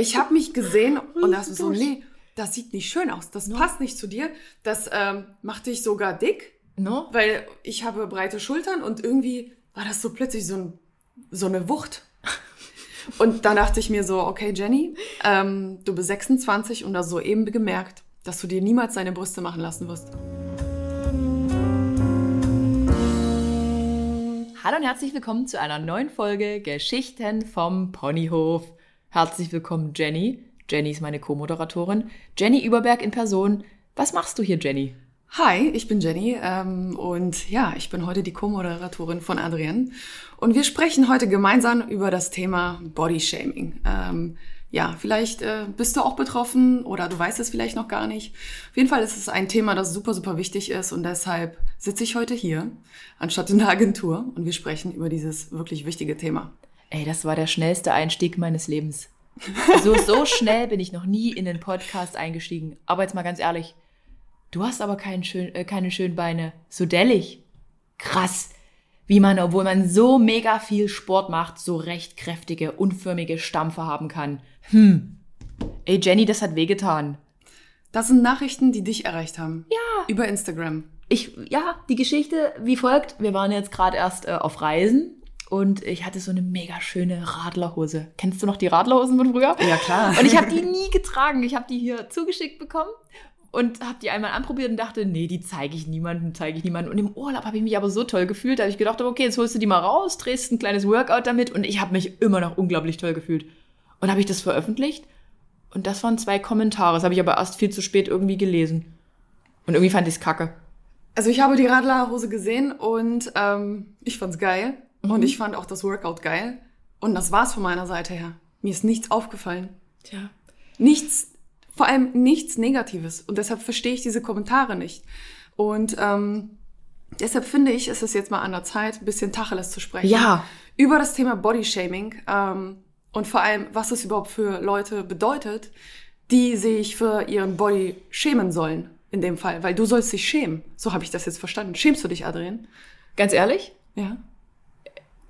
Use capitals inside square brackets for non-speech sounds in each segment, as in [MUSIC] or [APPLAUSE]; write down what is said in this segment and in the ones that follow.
Ich habe mich gesehen und dachte so, nee, das sieht nicht schön aus. Das passt nicht zu dir. Das ähm, macht dich sogar dick, No? weil ich habe breite Schultern und irgendwie war das so plötzlich so, ein, so eine Wucht. [LAUGHS] Und dann dachte ich mir so, okay, Jenny, ähm, du bist 26 und hast soeben gemerkt, dass du dir niemals deine Brüste machen lassen wirst. Hallo und herzlich willkommen zu einer neuen Folge Geschichten vom Ponyhof. Herzlich willkommen, Jenny. Jenny ist meine Co-Moderatorin. Jenny Überberg in Person. Was machst du hier, Jenny? Hi, ich bin Jenny ähm, und ja, ich bin heute die Co-Moderatorin von Adrienne und wir sprechen heute gemeinsam über das Thema Bodyshaming. Ähm, ja, vielleicht äh, bist du auch betroffen oder du weißt es vielleicht noch gar nicht. Auf jeden Fall ist es ein Thema, das super, super wichtig ist und deshalb sitze ich heute hier anstatt in der Agentur und wir sprechen über dieses wirklich wichtige Thema. Ey, das war der schnellste Einstieg meines Lebens. So, so [LAUGHS] schnell bin ich noch nie in den Podcast eingestiegen. Aber jetzt mal ganz ehrlich, du hast aber kein schön, äh, keine schönen Beine. So dellig. Krass. Wie man, obwohl man so mega viel Sport macht, so recht kräftige, unförmige Stampfe haben kann. Hm. Ey, Jenny, das hat wehgetan. Das sind Nachrichten, die dich erreicht haben. Ja. Über Instagram. Ich, ja, die Geschichte wie folgt. Wir waren jetzt gerade erst äh, auf Reisen und ich hatte so eine mega schöne Radlerhose. Kennst du noch die Radlerhosen von früher? Ja, klar. Und ich habe die nie getragen. Ich habe die hier zugeschickt bekommen und habe die einmal anprobiert und dachte, nee, die zeige ich niemandem, zeige ich niemandem. Und im Urlaub habe ich mich aber so toll gefühlt, dass ich gedacht habe, okay, jetzt holst du die mal raus, drehst ein kleines Workout damit und ich habe mich immer noch unglaublich toll gefühlt. Und habe ich das veröffentlicht und das waren zwei Kommentare. Das habe ich aber erst viel zu spät irgendwie gelesen. Und irgendwie fand ich es kacke. Also ich habe die Radlerhose gesehen und ähm, ich fand's geil und ich fand auch das Workout geil und das war's von meiner Seite her. Mir ist nichts aufgefallen. Tja. Nichts, vor allem nichts Negatives und deshalb verstehe ich diese Kommentare nicht. Und ähm, deshalb finde ich, ist es jetzt mal an der Zeit, ein bisschen Tacheles zu sprechen. Ja. Über das Thema Bodyshaming ähm, und vor allem, was es überhaupt für Leute bedeutet, die sich für ihren Body schämen sollen. In dem Fall, weil du sollst dich schämen. So habe ich das jetzt verstanden. Schämst du dich, Adrian? Ganz ehrlich, Ja.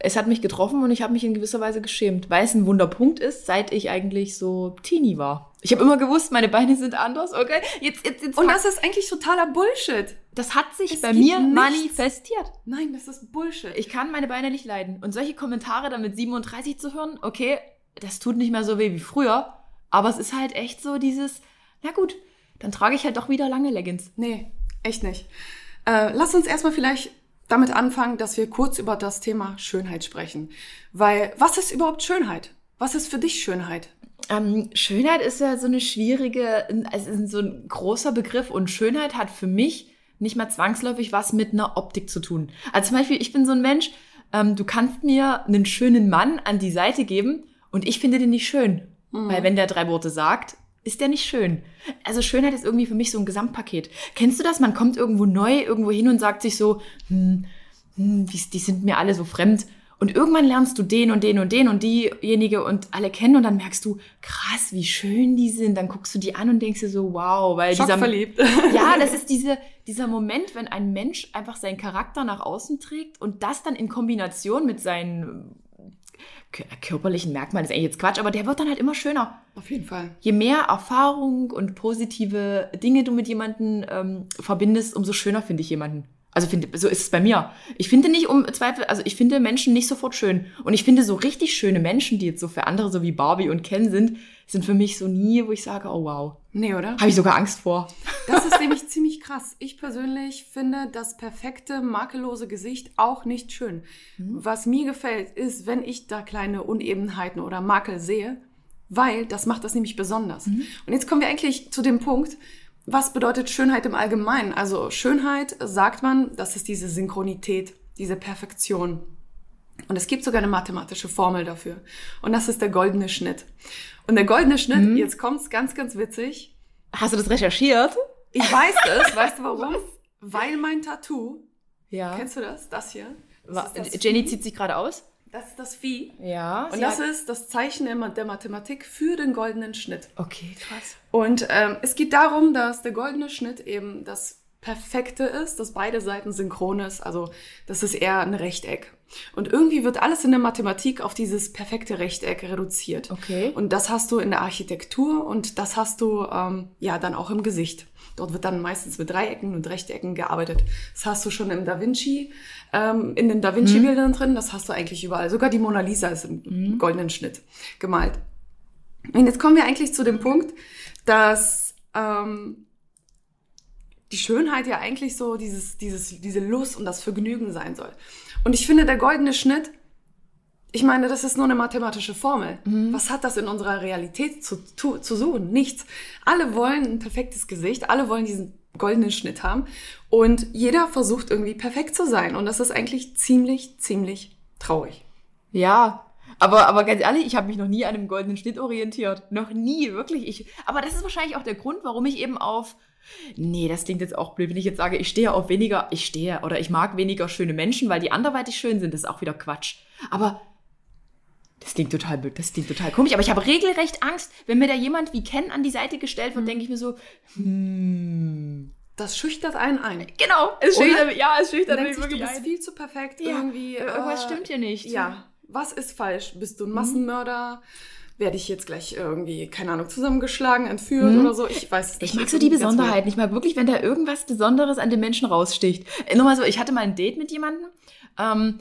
Es hat mich getroffen und ich habe mich in gewisser Weise geschämt, weil es ein Wunderpunkt ist, seit ich eigentlich so Teenie war. Ich habe immer gewusst, meine Beine sind anders, okay? Jetzt, jetzt, jetzt Und das ist eigentlich totaler Bullshit. das hat sich es bei mir nichts. manifestiert. Nein, das ist Bullshit. Ich kann meine Beine nicht leiden. Und solche Kommentare dann mit 37 zu hören, okay, das tut nicht mehr so weh wie früher, aber es ist halt echt so dieses, na gut, dann trage ich halt doch wieder lange Leggings. Nee, echt nicht. Äh, lass uns erstmal vielleicht damit anfangen, dass wir kurz über das Thema Schönheit sprechen. Weil, was ist überhaupt Schönheit? Was ist für dich Schönheit? Ähm, Schönheit ist ja so eine schwierige, ist so ein großer Begriff und Schönheit hat für mich nicht mal zwangsläufig was mit einer Optik zu tun. Also zum Beispiel, ich bin so ein Mensch, ähm, du kannst mir einen schönen Mann an die Seite geben und ich finde den nicht schön. Weil wenn der drei Worte sagt, ist der nicht schön. Also Schönheit ist irgendwie für mich so ein Gesamtpaket. Kennst du das? Man kommt irgendwo neu irgendwo hin und sagt sich so, hm, hm, die sind mir alle so fremd. Und irgendwann lernst du den und den und den und diejenige und alle kennen und dann merkst du, krass, wie schön die sind. Dann guckst du die an und denkst dir so, wow, weil dieser, Schockverliebt. [LAUGHS] ja, das [LAUGHS] ist diese, dieser Moment, wenn ein Mensch einfach seinen Charakter nach außen trägt und das dann in Kombination mit seinen körperlichen Merkmalen, ist eigentlich jetzt Quatsch, aber der wird dann halt immer schöner. Auf jeden Fall. Je mehr Erfahrung und positive Dinge du mit jemandem ähm, verbindest, umso schöner finde ich jemanden. Also finde, so ist es bei mir. Ich finde nicht um Zweifel, also ich finde Menschen nicht sofort schön. Und ich finde so richtig schöne Menschen, die jetzt so für andere so wie Barbie und Ken sind, sind für mich so nie, wo ich sage, oh wow. Nee, oder? Habe ich sogar Angst vor. Das ist [LAUGHS] nämlich ziemlich krass. Ich persönlich finde das perfekte, makellose Gesicht auch nicht schön. Was mir gefällt, ist, wenn ich da kleine Unebenheiten oder Makel sehe, weil das macht das nämlich besonders. Und jetzt kommen wir eigentlich zu dem Punkt, was bedeutet Schönheit im Allgemeinen? Also Schönheit, sagt man, das ist diese Synchronität, diese Perfektion. Und es gibt sogar eine mathematische Formel dafür. Und das ist der goldene Schnitt. Und der goldene Schnitt, jetzt kommt's ganz, ganz witzig, Hast du das recherchiert? ich weiß es, weißt du warum? Weil mein Tattoo, Ja. kennst du das? Das hier? Das das Jenny Vieh. zieht sich gerade aus. Das ist das Vieh. Ja. Und das ist das Zeichen der Mathematik für den goldenen Schnitt. Okay, krass. Und ähm, es geht darum, dass der goldene Schnitt eben das Perfekte ist, dass beide Seiten synchron ist. Also das ist eher ein Rechteck. Und irgendwie wird alles in der Mathematik auf dieses perfekte Rechteck reduziert. Okay. Und das hast du in der Architektur und das hast du ähm, ja dann auch im Gesicht. Dort wird dann meistens mit Dreiecken und Rechtecken gearbeitet. Das hast du schon im Da Vinci, ähm, in den Da Vinci-Bildern drin. Das hast du eigentlich überall. Sogar die Mona Lisa ist im goldenen Schnitt gemalt. Und jetzt kommen wir eigentlich zu dem Punkt, dass ähm, die Schönheit ja eigentlich so dieses, dieses, diese Lust und das Vergnügen sein soll. Und ich finde, der goldene Schnitt, ich meine, das ist nur eine mathematische Formel. Was hat das in unserer Realität zu, zu, zu suchen? Nichts. Alle wollen ein perfektes Gesicht, alle wollen diesen goldenen Schnitt haben und jeder versucht irgendwie perfekt zu sein. Und das ist eigentlich ziemlich, ziemlich traurig. Ja, aber, aber ganz ehrlich, ich habe mich noch nie an einem goldenen Schnitt orientiert. Noch nie, wirklich. Ich, aber das ist wahrscheinlich auch der Grund, warum ich eben auf. Nee, das klingt jetzt auch blöd, wenn ich jetzt sage, ich stehe auf weniger, ich stehe oder ich mag weniger schöne Menschen, weil die anderweitig schön sind, das ist auch wieder Quatsch. Aber das klingt total blöd, das klingt total komisch. Aber ich habe regelrecht Angst, wenn mir da jemand wie Ken an die Seite gestellt wird, denke ich mir so, hm. Das schüchtert einen ein. Genau, es schüchtert, ja, es schüchtert mich sich, du wirklich bist ein. viel zu perfekt Ja, irgendwie. irgendwas äh, stimmt hier nicht. Ja, was ist falsch? Bist du ein Massenmörder? Werde ich jetzt gleich irgendwie, keine Ahnung, zusammengeschlagen, entführt oder so? Ich weiß es nicht. Ich mag so die Ganz Besonderheiten. Ich mag wirklich, wenn da irgendwas Besonderes an den Menschen raussticht. Äh, Nochmal so, ich hatte mal ein Date mit jemandem, ähm,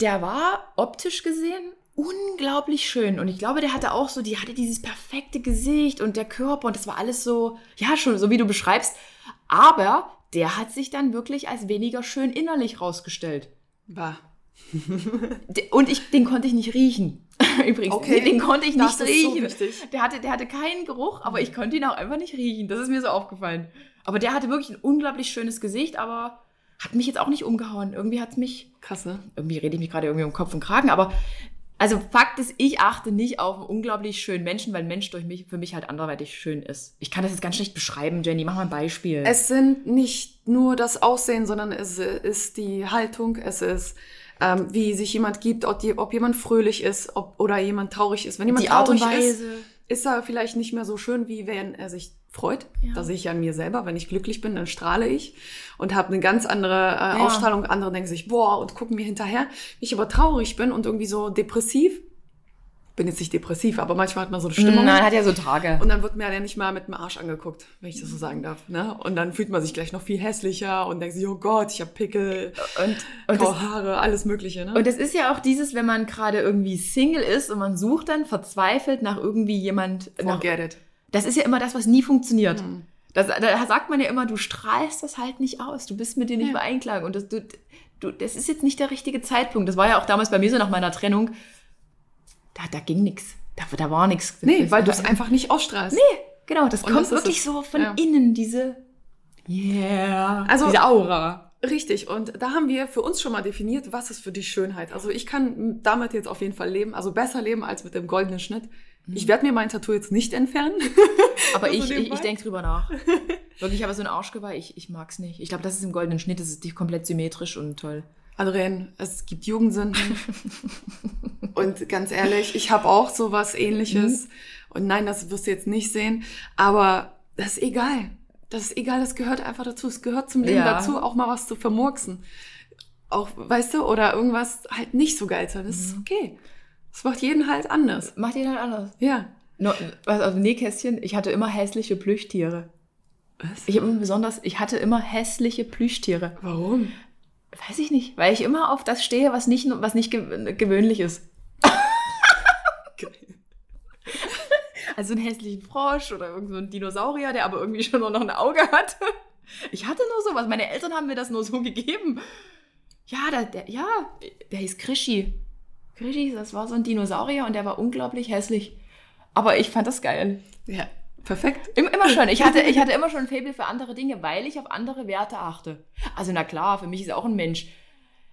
der war optisch gesehen unglaublich schön. Und ich glaube, der hatte auch so, die hatte dieses perfekte Gesicht und der Körper und das war alles so, ja, schon so wie du beschreibst. Aber der hat sich dann wirklich als weniger schön innerlich rausgestellt. Bah. De- Und ich, den konnte ich nicht riechen. [LAUGHS] Übrigens, Okay. den konnte ich Das nicht so riechen. wichtig. der, hatte, der hatte keinen Geruch, aber ich konnte ihn auch einfach nicht riechen. Das ist mir so aufgefallen. Aber der hatte wirklich ein unglaublich schönes Gesicht, aber hat mich jetzt auch nicht umgehauen. Irgendwie hat es mich, Krass, ne? irgendwie rede ich mich gerade irgendwie um Kopf und Kragen, aber also Fakt ist, ich achte nicht auf einen unglaublich schönen Menschen, weil ein Mensch durch mich, für mich halt anderweitig schön ist. Ich kann das jetzt ganz schlecht beschreiben, Jenny. Mach mal ein Beispiel. Es sind nicht nur das Aussehen, sondern es ist die Haltung, es ist, ähm, wie sich jemand gibt, ob, die, ob jemand fröhlich ist ob, oder jemand traurig ist. Wenn jemand die traurig ist, ist er vielleicht nicht mehr so schön, wie wenn er sich freut. Ja. Das sehe ich an mir selber. Wenn ich glücklich bin, dann strahle ich und habe eine ganz andere äh, Ja. Ausstrahlung. Andere denken sich, boah, und gucken mir hinterher. Wenn ich aber traurig bin und irgendwie so depressiv, bin jetzt nicht depressiv, aber manchmal hat man so eine Stimmung. Nein, hat ja so Tage. Und dann wird mir ja nicht mal mit dem Arsch angeguckt, wenn ich das so sagen darf. Ne? Und dann fühlt man sich gleich noch viel hässlicher und denkt sich, oh Gott, ich habe Pickel, Und, und, das, Haare, alles Mögliche. Ne? und das ist ja auch dieses, wenn man gerade irgendwie Single ist und man sucht dann verzweifelt nach irgendwie jemand, nach Forget it. Das ist ja immer das, was nie funktioniert. Das, da sagt man ja immer, du strahlst das halt nicht aus. Du bist mit dir nicht Ja. mehr einklang. Und das, du, du, das ist jetzt nicht der richtige Zeitpunkt. Das war ja auch damals bei mir so nach meiner Trennung. Da, da ging nichts. Da, da war nichts. Nee, weil du es einfach nicht ausstrahlst. Nee, genau. Das Und kommt das wirklich es. so von Ja. innen, diese. Yeah. Also- diese Aura. Richtig, und da haben wir für uns schon mal definiert, was ist für dich Schönheit. Also ich kann damit jetzt auf jeden Fall leben, also besser leben als mit dem goldenen Schnitt. Ich werde mir mein Tattoo jetzt nicht entfernen. [LAUGHS] Aber Also ich, ich, ich denke drüber nach. [LAUGHS] Wirklich, aber so ein Arschgeweih, ich, ich mag's nicht. Ich glaube, das ist im goldenen Schnitt, das ist komplett symmetrisch und toll. Adrian, es gibt Jugendsünden. [LAUGHS] und ganz ehrlich, ich habe auch sowas ähnliches. Und nein, das wirst du jetzt nicht sehen. Aber das ist egal. Das ist egal, das gehört einfach dazu. Es gehört zum Leben Ja. dazu, auch mal was zu vermurksen. Auch, weißt du, oder irgendwas halt nicht so geil sein. Das ist okay. Das macht jeden halt anders. Macht ihr halt anders. Ja. No, was aus dem Nähkästchen, ich hatte immer hässliche Plüschtiere. Was? Ich habe immer besonders, ich hatte immer hässliche Plüschtiere. Warum? Weiß ich nicht, weil ich immer auf das stehe, was nicht, was nicht gew gewöhnlich ist. [LAUGHS] Also einen hässlichen Frosch oder irgend so ein Dinosaurier, der aber irgendwie schon nur noch ein Auge hat. Ich hatte nur sowas. Meine Eltern haben mir das nur so gegeben. Ja, der, der, ja, der hieß Krischi. Krischi, das war so ein Dinosaurier und der war unglaublich hässlich. Aber ich fand das geil. Ja, perfekt. Im- Immer schon. Ich hatte, ich hatte immer schon ein Faible für andere Dinge, weil ich auf andere Werte achte. Also na klar, für mich ist auch ein Mensch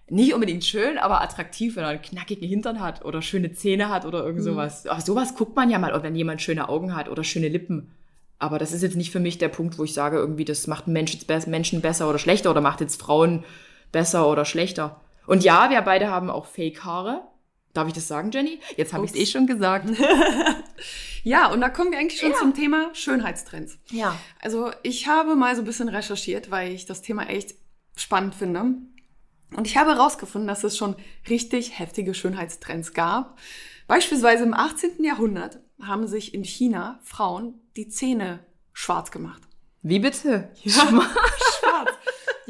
nicht unbedingt schön, aber attraktiv, wenn er einen knackigen Hintern hat oder schöne Zähne hat oder irgend sowas. Aber sowas guckt man ja mal, wenn jemand schöne Augen hat oder schöne Lippen. Aber das ist jetzt nicht für mich der Punkt, wo ich sage, irgendwie, das macht einen Mensch jetzt bess- Menschen besser oder schlechter oder macht jetzt Frauen besser oder schlechter. Und ja, wir beide haben auch Fake-Haare. Darf ich das sagen, Jenny? Jetzt habe ich es eh schon gesagt. [LAUGHS] Ja, und da kommen wir eigentlich schon Ja. zum Thema Schönheitstrends. Ja. Also ich habe mal so ein bisschen recherchiert, weil ich das Thema echt spannend finde. Und ich habe herausgefunden, dass es schon richtig heftige Schönheitstrends gab. Beispielsweise im 18. Jahrhundert haben sich in China Frauen die Zähne schwarz gemacht. Wie bitte? Schwarz. [LAUGHS]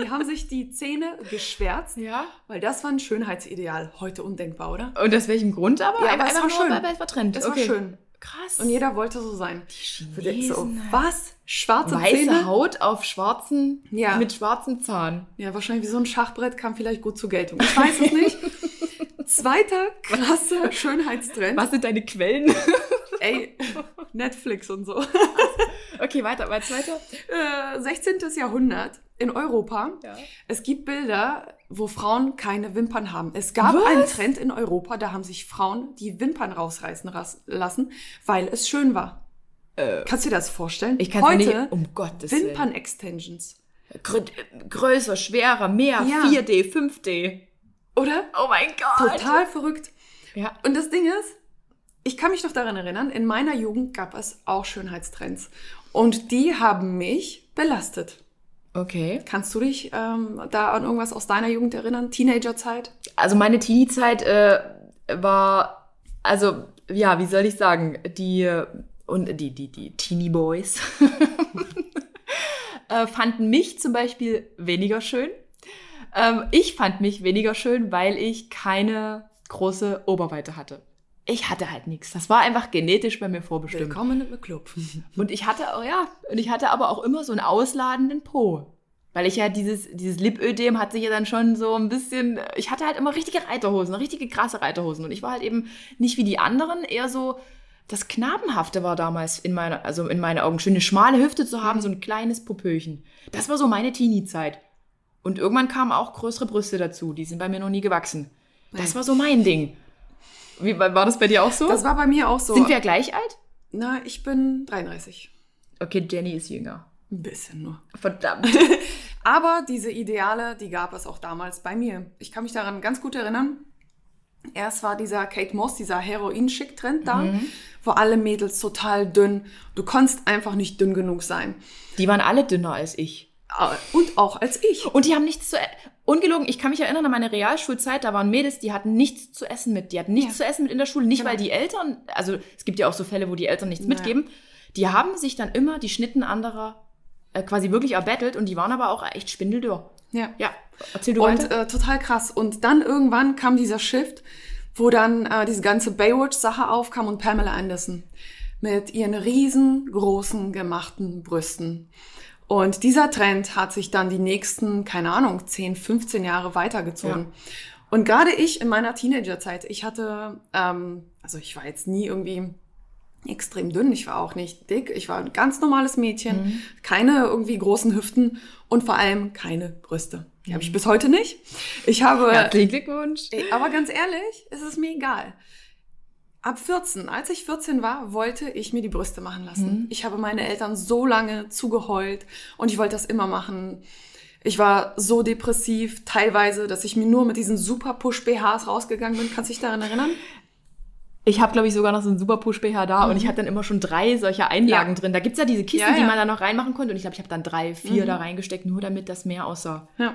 Die haben sich die Zähne geschwärzt, Ja. weil das war ein Schönheitsideal. Heute undenkbar, oder? Und aus welchem Grund aber? Ja, aber Einfach es war nur, schön. Weil es war Trend. Es okay. war schön. Krass. Und jeder wollte so sein. Die So, Chinesen. was? Schwarze Weiße Zähne? Haut auf schwarzen, Ja. mit schwarzem Zahn. Ja, wahrscheinlich wie so ein Schachbrett kam vielleicht gut zur Geltung. Ich weiß es nicht. [LAUGHS] Zweiter krasser Schönheitstrend. Was sind deine Quellen? [LAUGHS] Ey, Netflix und so. [LAUGHS] okay, weiter, weiter, weiter. Äh, 16. Jahrhundert in Europa. Ja. Es gibt Bilder, wo Frauen keine Wimpern haben. Es gab Was? einen Trend in Europa, da haben sich Frauen die Wimpern rausreißen lassen, weil es schön war. Äh, Kannst du dir das vorstellen? ich kann Heute nicht, um Gottes. Wimpern-Extensions. Grö größer, schwerer, mehr, Ja. 4D, 5D. Oder? Oh mein Gott. Total verrückt. Ja. Und das Ding ist, ich kann mich noch daran erinnern, in meiner Jugend gab es auch Schönheitstrends. Und die haben mich belastet. Okay. Kannst du dich ähm, da an irgendwas aus deiner Jugend erinnern? Teenagerzeit? Also meine Teenie-Zeit äh, war, also ja, wie soll ich sagen, die und die die die Teenie Boys [LAUGHS] äh, fanden mich zum Beispiel weniger schön. Ähm, ich fand mich weniger schön, weil ich keine große Oberweite hatte. Ich hatte halt nichts. Das war einfach genetisch bei mir vorbestimmt. Willkommen im Club. [LAUGHS] Und ich hatte auch, ja, und ich hatte aber auch immer so einen ausladenden Po. Weil ich ja dieses, dieses Lipödem hat sich ja dann schon so ein bisschen, ich hatte halt immer richtige Reiterhosen, richtige krasse Reiterhosen. Und ich war halt eben nicht wie die anderen, eher so, das Knabenhafte war damals in meiner, also in meinen Augen, schön eine schmale Hüfte zu haben, so ein kleines Popöchen. Das war so meine Teenie-Zeit. Und irgendwann kamen auch größere Brüste dazu, die sind bei mir noch nie gewachsen. Das war so mein Ding. Wie, war das bei dir auch so? Das war bei mir auch so. Sind wir gleich alt? Na, ich bin 33. Okay, Jenny ist jünger. Ein bisschen nur. Verdammt. [LAUGHS] Aber diese Ideale, die gab es auch damals bei mir. Ich kann mich daran ganz gut erinnern. Erst war dieser Kate Moss, dieser Heroin-Schick-Trend da, wo alle Mädels total dünn. Du konntest einfach nicht dünn genug sein. Die waren alle dünner als ich. Ah, Und auch als ich. Und die haben nichts zu e- Ungelogen, ich kann mich erinnern an meine Realschulzeit, da waren Mädels, die hatten nichts zu essen mit. Die hatten nichts Ja. zu essen mit in der Schule. Nicht, Genau. weil die Eltern, also es gibt ja auch so Fälle, wo die Eltern nichts Naja. mitgeben. Die haben sich dann immer die Schnitten anderer äh, quasi wirklich erbettelt und die waren aber auch echt spindeldürr. Ja. Ja, erzähl du Und weiter. äh, total krass. Und dann irgendwann kam dieser Shift, wo dann äh, diese ganze Baywatch-Sache aufkam und Pamela Anderson mit ihren riesengroßen gemachten Brüsten. Und dieser Trend hat sich dann die nächsten, keine Ahnung, 10, 15 Jahre weitergezogen. Und gerade ich in meiner Teenagerzeit, ich hatte, ähm, also ich war jetzt nie irgendwie extrem dünn, ich war auch nicht dick, ich war ein ganz normales Mädchen, keine irgendwie großen Hüften und vor allem keine Brüste. Die habe ich bis heute nicht. Ich habe, Herzlichen Glückwunsch. Aber ganz ehrlich, es ist mir egal. Ab 14, als ich 14 war, wollte ich mir die Brüste machen lassen. Ich habe meine Eltern so lange zugeheult und ich wollte das immer machen. Ich war so depressiv teilweise, dass ich mir nur mit diesen super Push-BHs rausgegangen bin. Kannst du dich daran erinnern? Ich habe, glaube ich, sogar noch so einen super Push-BH da und ich hatte dann immer schon drei solcher Einlagen Mhm. Ja. drin. Da gibt's ja diese Kisten, Ja, ja. die man da noch reinmachen konnte und ich glaube, ich habe dann drei, vier da reingesteckt, nur damit das mehr aussah. Ja.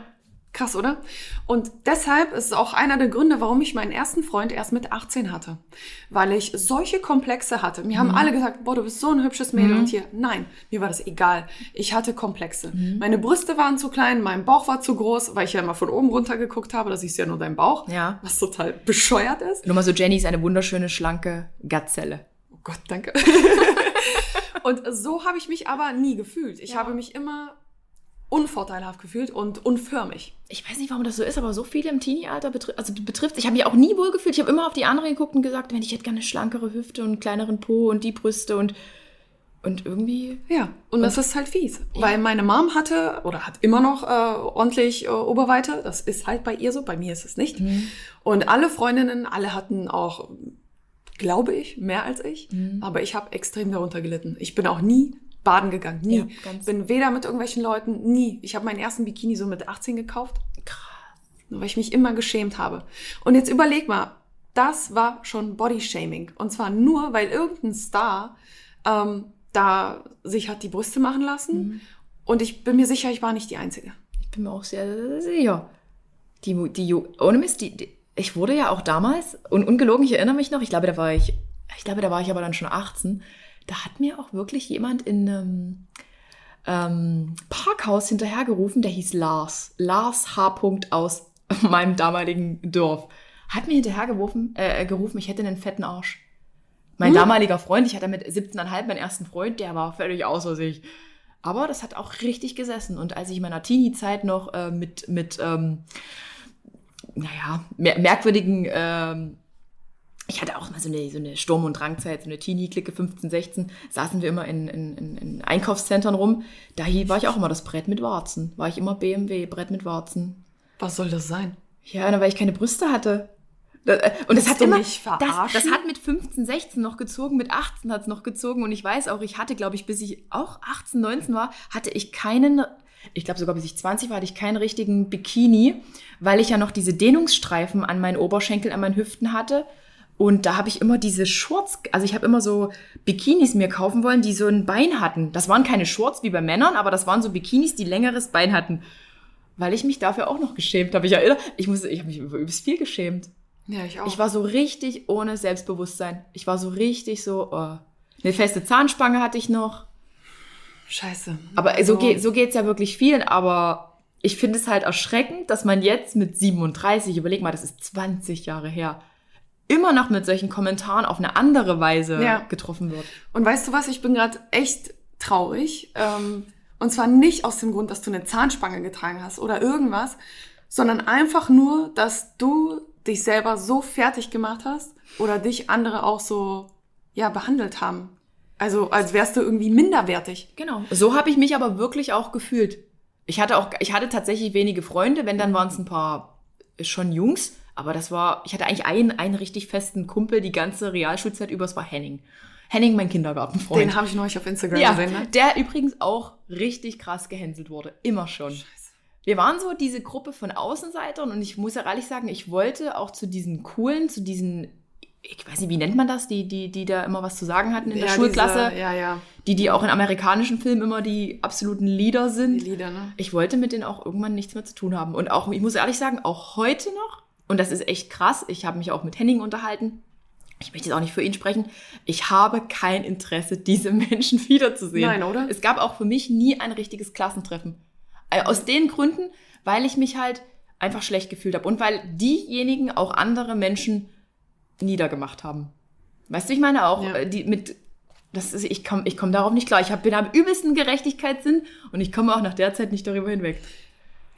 Krass, oder? Und deshalb ist es auch einer der Gründe, warum ich meinen ersten Freund erst mit 18 hatte. Weil ich solche Komplexe hatte. Mir haben alle gesagt, boah, du bist so ein hübsches Mädel und hier. Nein, mir war das egal. Ich hatte Komplexe. Meine Brüste waren zu klein, mein Bauch war zu groß, weil ich ja immer von oben runter geguckt habe. Da siehst du ja nur deinen Bauch. Ja. Was total bescheuert ist. Nur mal so, Jenny ist eine wunderschöne, schlanke Gazelle. Oh Gott, danke. [LAUGHS] und so habe ich mich aber nie gefühlt. Ich Ja. habe mich immer unvorteilhaft gefühlt und unförmig. Ich weiß nicht, warum das so ist, aber so viele im Teenie-Alter betri also betrifft. Ich habe mich auch nie wohl gefühlt. Ich habe immer auf die anderen geguckt und gesagt, Mensch, ich hätte gerne eine schlankere Hüfte und einen kleineren Po und die Brüste und, und irgendwie. Ja, und das ist halt fies. Weil meine Mom hatte oder hat immer noch äh, ordentlich äh, Oberweite. Das ist halt bei ihr so, bei mir ist es nicht. Und alle Freundinnen, alle hatten auch, glaube ich, mehr als ich. Aber ich habe extrem darunter gelitten. Ich bin auch nie baden gegangen. Nie. Ja, ganz- bin weder mit irgendwelchen Leuten, nie. Ich habe meinen ersten Bikini so mit 18 gekauft, Krass. weil ich mich immer geschämt habe. Und jetzt überleg mal, das war schon Bodyshaming. Und zwar nur, weil irgendein Star ähm, da sich hat die Brüste machen lassen. Mhm. Und ich bin mir sicher, ich war nicht die Einzige. Ich bin mir auch sehr, sehr sicher. Die, die, ohne Mist, die, die, ich wurde ja auch damals, und ungelogen, ich erinnere mich noch, ich glaube, da war ich, ich glaube, da war ich aber dann schon 18, da hat mir auch wirklich jemand in einem ähm, Parkhaus hinterhergerufen, der hieß Lars. Lars H. aus [LAUGHS] meinem damaligen Dorf. Hat mir hinterhergerufen, äh, gerufen, ich hätte einen fetten Arsch. Mein hm. damaliger Freund, ich hatte mit 17,5 meinen ersten Freund, der war völlig außer sich. Aber das hat auch richtig gesessen. Und als ich in meiner Teenie-Zeit noch äh, mit, mit ähm, naja, mer merkwürdigen, ähm, ich hatte auch mal so eine, so eine Sturm- und Drangzeit, so eine Teenie-Clique, 15, 16, saßen wir immer in, in, in, in Einkaufszentren rum. Da war ich auch immer das Brett mit Warzen. War ich immer BMW, Brett mit Warzen. Was soll das sein? Ja, weil ich keine Brüste hatte. Äh, und das hat immer, das, das, hat mit 15, 16 noch gezogen, mit 18 hat es noch gezogen und ich weiß auch, ich hatte, glaube ich, bis ich auch 18, 19 war, hatte ich keinen, ich glaube sogar bis ich 20 war, hatte ich keinen richtigen Bikini, weil ich ja noch diese Dehnungsstreifen an meinen Oberschenkeln, an meinen Hüften hatte. Und da habe ich immer diese Shorts, also ich habe immer so Bikinis mir kaufen wollen, die so ein Bein hatten. Das waren keine Shorts wie bei Männern, aber das waren so Bikinis, die längeres Bein hatten. Weil ich mich dafür auch noch geschämt habe. Ich erinnere, ich muss, ich habe mich über übelst viel geschämt. Ja, ich auch. Ich war so richtig ohne Selbstbewusstsein. Ich war so richtig so, oh. eine feste Zahnspange hatte ich noch. Scheiße. Aber also, so, geht, so geht's ja wirklich vielen, aber ich finde es halt erschreckend, dass man jetzt mit 37, überleg mal, das ist 20 Jahre her, immer noch mit solchen Kommentaren auf eine andere Weise ja. getroffen wird. Und weißt du was, ich bin gerade echt traurig. Ähm, und zwar nicht aus dem Grund, dass du eine Zahnspange getragen hast oder irgendwas, sondern einfach nur, dass du dich selber so fertig gemacht hast oder dich andere auch so ja behandelt haben. Also als wärst du irgendwie minderwertig. Genau. So habe ich mich aber wirklich auch gefühlt. Ich hatte auch, ich hatte tatsächlich wenige Freunde, wenn dann waren es ein paar schon Jungs, aber das war, ich hatte eigentlich einen, einen richtig festen Kumpel die ganze Realschulzeit über, es war Henning. Henning, mein Kindergartenfreund. Den habe ich neulich auf Instagram ja, gesehen, ne? Der übrigens auch richtig krass gehänselt wurde. Immer schon. Scheiße wir waren so diese Gruppe von Außenseitern und ich muss ja ehrlich sagen, ich wollte auch zu diesen coolen, zu diesen, ich weiß nicht, wie nennt man das, die, die, die da immer was zu sagen hatten in der ja, Schulklasse. Diese, ja, ja. Die, die auch in amerikanischen Filmen immer die absoluten Leader sind. Die Leader, ne? Ich wollte mit denen auch irgendwann nichts mehr zu tun haben. Und auch, ich muss ehrlich sagen, auch heute noch, und das ist echt krass, ich habe mich auch mit Henning unterhalten, ich möchte jetzt auch nicht für ihn sprechen, ich habe kein Interesse, [LAUGHS] diese Menschen wiederzusehen. Nein, oder? Es gab auch für mich nie ein richtiges Klassentreffen. Äh, aus den Gründen, weil ich mich halt einfach schlecht gefühlt habe und weil diejenigen auch andere Menschen niedergemacht haben. Weißt du, ich meine auch, ja. Äh, die mit, das ist, ich komme ich komm darauf nicht klar. Ich hab, bin am übelsten Gerechtigkeitssinn und ich komme auch nach der Zeit nicht darüber hinweg.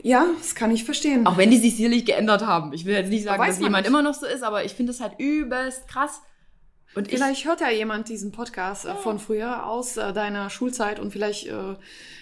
Ja, das kann ich verstehen. Auch wenn die sich sicherlich geändert haben. Ich will jetzt nicht sagen, dass jemand nicht. immer noch so ist, aber ich finde es halt übelst krass, und vielleicht hört ja jemand diesen Podcast äh, von früher aus äh, deiner Schulzeit und vielleicht äh,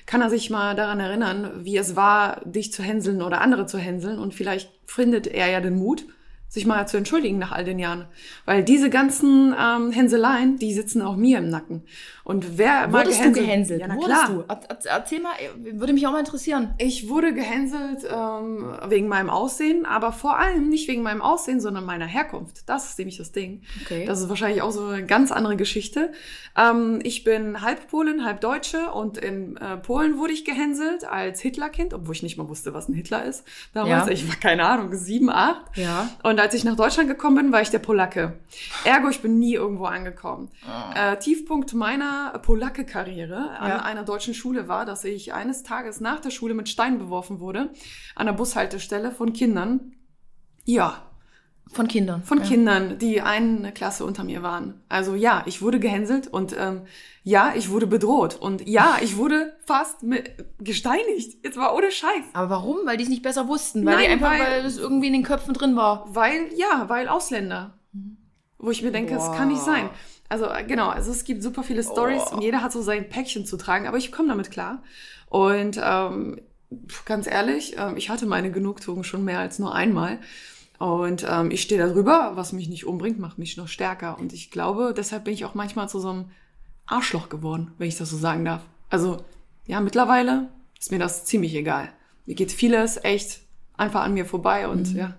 kann er sich mal daran erinnern, wie es war, dich zu hänseln oder andere zu hänseln. Und vielleicht findet er ja den Mut, sich mal zu entschuldigen nach all den Jahren. Weil diese ganzen ähm, Hänseleien, die sitzen auch mir im Nacken. Und wer Wurdest mal gehänselt, du gehänselt? Ja, na klar. Du? Erzähl mal, würde mich auch mal interessieren. Ich wurde gehänselt ähm, wegen meinem Aussehen, aber vor allem nicht wegen meinem Aussehen, sondern meiner Herkunft. Das ist nämlich das Ding. Okay. Das ist wahrscheinlich auch so eine ganz andere Geschichte. Ähm, ich bin halb Polin, halb Deutsche und in äh, Polen wurde ich gehänselt als Hitlerkind, obwohl ich nicht mal wusste, was ein Hitler ist. Damals, ja. ich war keine Ahnung, sieben, acht. Ja. Und als ich nach Deutschland gekommen bin, war ich der Polacke. Ergo, ich bin nie irgendwo angekommen. Oh. Äh, Tiefpunkt meiner Polacke-Karriere an ja. einer deutschen Schule war, dass ich eines Tages nach der Schule mit Steinen beworfen wurde an der Bushaltestelle von Kindern. Ja. Von Kindern. Von ja. Kindern, die eine Klasse unter mir waren. Also ja, ich wurde gehänselt und ähm, ja, ich wurde bedroht und ja, ich wurde fast gesteinigt. Jetzt war ohne Scheiß. Aber warum? Weil die es nicht besser wussten, weil Nein, die einfach, weil, weil es irgendwie in den Köpfen drin war. Weil ja, weil Ausländer. Wo ich mir denke, es kann nicht sein. Also äh, genau, also es gibt super viele Stories oh. und jeder hat so sein Päckchen zu tragen, aber ich komme damit klar. Und ähm, ganz ehrlich, ähm, ich hatte meine Genugtuung schon mehr als nur einmal. Und ähm, ich stehe da drüber, was mich nicht umbringt, macht mich noch stärker. Und ich glaube, deshalb bin ich auch manchmal zu so einem Arschloch geworden, wenn ich das so sagen darf. Also ja, mittlerweile ist mir das ziemlich egal. Mir geht vieles echt einfach an mir vorbei und mhm. ja.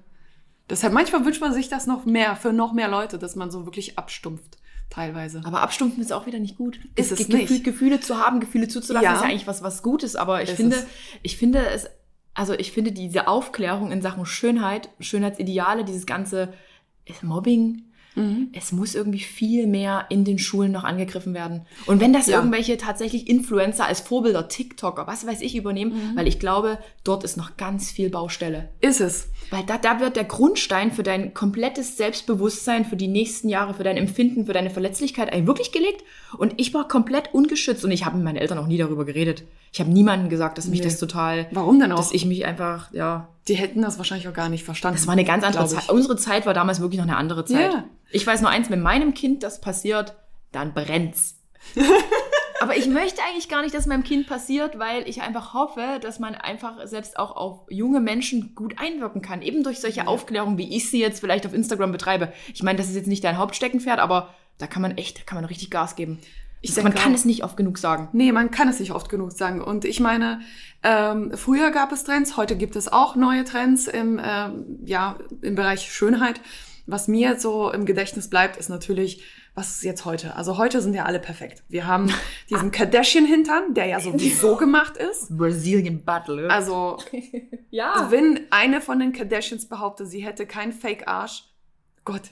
Deshalb manchmal wünscht man sich das noch mehr für noch mehr Leute, dass man so wirklich abstumpft teilweise. Aber abstumpfen ist auch wieder nicht gut. Ist es Gefühl, nicht. Gefühle zu haben, Gefühle zuzulassen, Ja. ist ja eigentlich was, was Gutes. Aber ich Ist finde, es. ich finde es, also ich finde diese Aufklärung in Sachen Schönheit, Schönheitsideale, dieses ganze Mobbing, Mhm. es muss irgendwie viel mehr in den Schulen noch angegriffen werden. Und wenn das Ja. irgendwelche tatsächlich Influencer als Vorbilder, TikToker, was weiß ich, übernehmen, Mhm. weil ich glaube, dort ist noch ganz viel Baustelle. Ist es. Weil da, da wird der Grundstein für dein komplettes Selbstbewusstsein, für die nächsten Jahre, für dein Empfinden, für deine Verletzlichkeit eigentlich wirklich gelegt. Und ich war komplett ungeschützt und ich habe mit meinen Eltern auch nie darüber geredet. Ich habe niemandem gesagt, dass mich Nee. das total, Warum denn auch? dass ich mich einfach, ja, Die hätten das wahrscheinlich auch gar nicht verstanden. das war eine ganz andere. Zeit. Unsere Zeit war damals wirklich noch eine andere Zeit. Ja. Ich weiß nur eins, wenn meinem Kind das passiert, dann brennt's. [LAUGHS] Aber ich möchte eigentlich gar nicht, dass meinem Kind passiert, weil ich einfach hoffe, dass man einfach selbst auch auf junge Menschen gut einwirken kann. Eben durch solche Ja. Aufklärungen, wie ich sie jetzt vielleicht auf Instagram betreibe. Ich meine, das ist jetzt nicht dein Hauptsteckenpferd, aber da kann man echt, da kann man richtig Gas geben. Ich man denke kann es nicht oft genug sagen. Nee, man kann es nicht oft genug sagen. Und ich meine, ähm, früher gab es Trends, heute gibt es auch neue Trends im, ähm, ja, im Bereich Schönheit. Was mir so im Gedächtnis bleibt, ist natürlich, was ist jetzt heute? Also heute sind ja alle perfekt. Wir haben [LAUGHS] diesen Kardashian-Hintern, der ja sowieso [LAUGHS] gemacht ist. Brazilian Battle. Also, [LAUGHS] ja. wenn eine von den Kardashians behauptet, sie hätte keinen Fake-Arsch, Gott.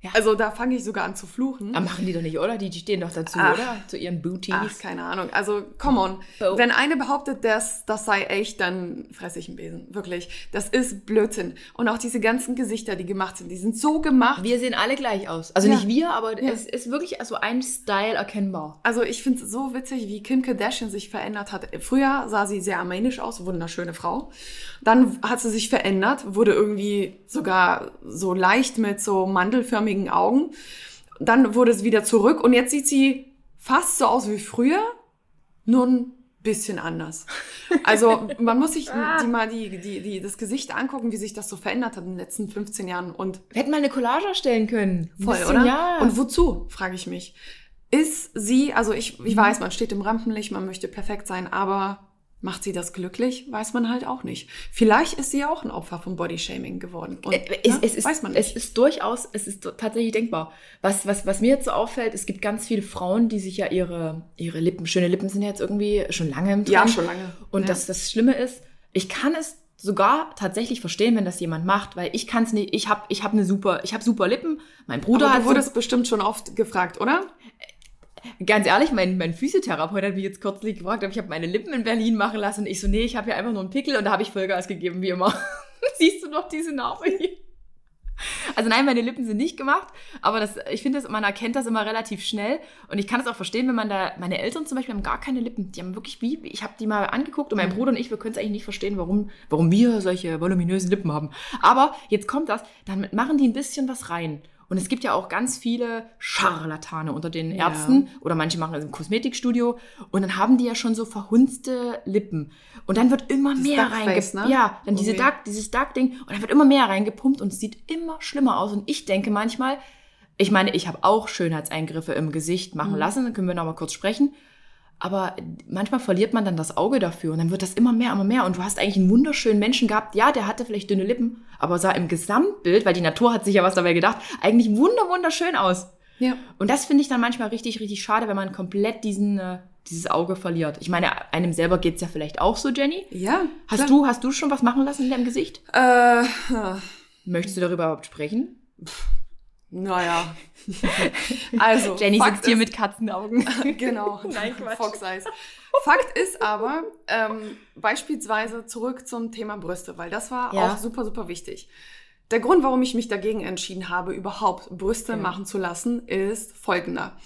Ja. Also da fange ich sogar an zu fluchen. Ah, machen die doch nicht, oder? Die, stehen doch dazu, Ach. oder? Zu ihren Booties. Ach, keine Ahnung. Also, come on. Oh. Wenn eine behauptet, das, das sei echt, dann fresse ich einen Besen. Wirklich. Das ist Blödsinn. Und auch diese ganzen Gesichter, die gemacht sind, die sind so gemacht. Wir sehen alle gleich aus. Also Ja. nicht wir, aber Ja. es ist wirklich so ein Style erkennbar. Also ich finde es so witzig, wie Kim Kardashian sich verändert hat. Früher sah sie sehr armenisch aus, wunderschöne Frau. Dann hat sie sich verändert, wurde irgendwie sogar so leicht mit so mandelförmigen Augen. Dann wurde es wieder zurück und jetzt sieht sie fast so aus wie früher, nur ein bisschen anders. Also [LAUGHS] man muss sich die mal die, die, die, das Gesicht angucken, wie sich das so verändert hat in den letzten 15 Jahren und Wir hätten mal eine Collage erstellen können. Voll, bisschen, oder? Ja. Und wozu, frage ich mich. Ist sie, also ich, ich weiß, man steht im Rampenlicht, man möchte perfekt sein, aber macht sie das glücklich? Weiß man halt auch nicht. Vielleicht ist sie ja auch ein Opfer von Bodyshaming geworden. Und, Äh, es, ne, es, ist, weiß man es nicht. ist durchaus, es ist tatsächlich denkbar. Was, was, was mir jetzt so auffällt, es gibt ganz viele Frauen, die sich ja ihre, ihre Lippen, schöne Lippen sind ja jetzt irgendwie schon lange im Trend. ja, schon lange. Und ja. das, das Schlimme ist, ich kann es sogar tatsächlich verstehen, wenn das jemand macht, weil ich kann es nicht, ich habe ich hab eine super, ich habe super Lippen, mein Bruder aber hat du so- wurdest bestimmt schon oft gefragt, oder? Ganz ehrlich, mein, mein Physiotherapeut hat mich jetzt kürzlich gefragt, ob ich habe meine Lippen in Berlin machen lassen. Und ich so, nee, ich habe ja einfach nur einen Pickel und da habe ich Vollgas gegeben, wie immer. [LAUGHS] Siehst du noch diese Narbe hier? Also nein, meine Lippen sind nicht gemacht, aber das, ich finde, man erkennt das immer relativ schnell. Und ich kann es auch verstehen, wenn man da, meine Eltern zum Beispiel haben gar keine Lippen. Die haben wirklich wie, ich habe die mal angeguckt und mein Mhm. Bruder und ich, wir können es eigentlich nicht verstehen, warum, warum wir solche voluminösen Lippen haben. Aber jetzt kommt das, dann machen die ein bisschen was rein. Und es gibt ja auch ganz viele Scharlatane unter den Ja. Ärzten oder manche machen es im Kosmetikstudio und dann haben die ja schon so verhunzte Lippen. Und dann wird immer Das mehr reingepumpt. ne? Ja, dann diese Irgendwie. Duck, dieses Duck-Ding und dann wird immer mehr reingepumpt und es sieht immer schlimmer aus. Und ich denke manchmal, ich meine, ich habe auch Schönheitseingriffe im Gesicht machen Mhm. lassen, dann können wir noch mal kurz sprechen. Aber manchmal verliert man dann das Auge dafür und dann wird das immer mehr, immer mehr. Und du hast eigentlich einen wunderschönen Menschen gehabt. Ja, der hatte vielleicht dünne Lippen, aber sah im Gesamtbild, weil die Natur hat sich ja was dabei gedacht, eigentlich wunder, wunderschön aus. Ja. Und das finde ich dann manchmal richtig, richtig schade, wenn man komplett diesen, äh, dieses Auge verliert. Ich meine, einem selber geht's ja vielleicht auch so, Jenny. Ja. Hast klar. du, hast du schon was machen lassen in deinem Gesicht? Äh, Möchtest du darüber überhaupt sprechen? Naja. [LAUGHS] also. Jenny Fakt sitzt hier ist- mit Katzenaugen. [LAUGHS] Genau. [LAUGHS] Nein, Quatsch. Fox Eyes. Fakt ist aber, ähm, beispielsweise zurück zum Thema Brüste, weil das war Ja. auch super, super wichtig. Der Grund, warum ich mich dagegen entschieden habe, überhaupt Brüste Ja. machen zu lassen, ist folgender.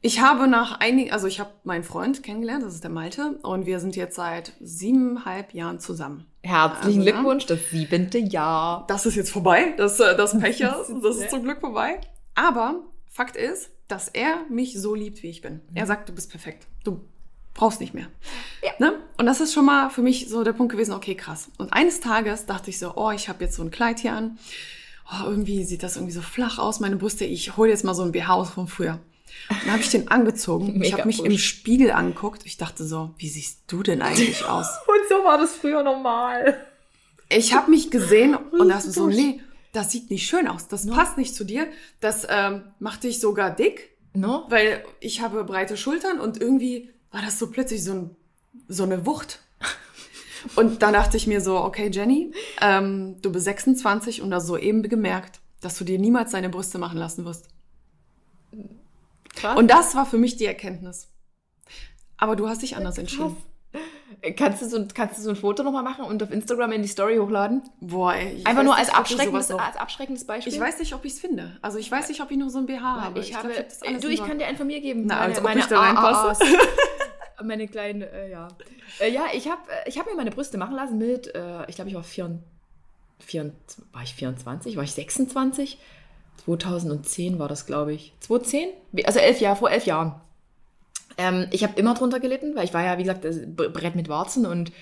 Ich habe nach einigen, also ich habe meinen Freund kennengelernt, das ist der Malte, und wir sind jetzt seit siebeneinhalb Jahren zusammen. Herzlichen Also, Glückwunsch, das siebente Jahr. Das ist jetzt vorbei, das, äh, das [LAUGHS] Pechers, das ist zum Glück vorbei. Aber Fakt ist, dass er mich so liebt, wie ich bin. Er Mhm. sagt, du bist perfekt. Du brauchst nicht mehr. Ja. Ne? Und das ist schon mal für mich so der Punkt gewesen, okay, krass. Und eines Tages dachte ich so, oh, ich habe jetzt so ein Kleid hier an. Oh, irgendwie sieht das irgendwie so flach aus, meine Brüste. Ich hole jetzt mal so ein BH aus von früher. Und dann habe ich den angezogen. ich habe mich im Spiegel angeguckt. Ich dachte so, wie siehst du denn eigentlich [LAUGHS] aus? Und so war das früher normal. Ich habe mich gesehen [LAUGHS] und dachte so, nee, das sieht nicht schön aus, das passt nicht zu dir, das ähm, macht dich sogar dick, No? weil ich habe breite Schultern und irgendwie war das so plötzlich so, ein, so eine Wucht. Und dann dachte ich mir so, okay, Jenny, ähm, du bist 26 und hast soeben gemerkt, dass du dir niemals deine Brüste machen lassen wirst. Krass. Und das war für mich die Erkenntnis. Aber du hast dich anders entschieden. Kannst du, so, ein- kannst du so ein Foto nochmal machen und auf Instagram in die Story hochladen? Boah, ey, ich Einfach nur nicht, als ich abschreckendes, als abschreckendes Beispiel. Ich weiß nicht, ob ich es finde. Also ich weiß nicht, ob ich noch so ein BH habe. ich, habe, glaub, das alles du, ich kann dir einen von mir geben. Na, als ob meine ich da reinpasse. [LAUGHS] Meine kleinen, äh, ja. Äh, ja, ich habe äh, ich hab mir meine Brüste machen lassen mit, äh, ich glaube, ich war, vier, vier, war ich 24, war ich 26? 2010 war das, glaube ich. 2010? Wie- Also elf Jahre, vor elf Jahren. Ähm, ich habe immer drunter gelitten, weil ich war ja, wie gesagt, Brett mit Warzen und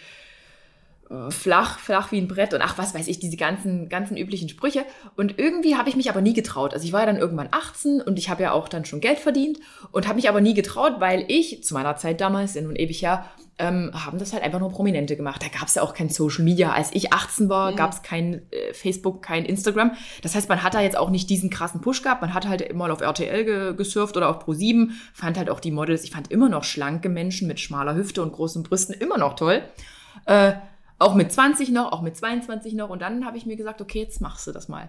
äh, flach, flach wie ein Brett und ach, was weiß ich, diese ganzen, ganzen üblichen Sprüche. Und irgendwie habe ich mich aber nie getraut. Also ich war ja dann irgendwann 18 und ich habe ja auch dann schon Geld verdient und habe mich aber nie getraut, weil ich zu meiner Zeit damals, ja nun ewig her, ähm, haben das halt einfach nur Prominente gemacht. Da gab es ja auch kein Social Media. Als ich 18 war, Mhm. gab es kein äh, Facebook, kein Instagram. Das heißt, man hat da jetzt auch nicht diesen krassen Push gehabt. Man hat halt immer auf RTL ge gesurft oder auf Pro7, fand halt auch die Models. Ich fand immer noch schlanke Menschen mit schmaler Hüfte und großen Brüsten immer noch toll. Äh, auch mit 20 noch, auch mit 22 noch. Und dann habe ich mir gesagt, okay, jetzt machst du das mal.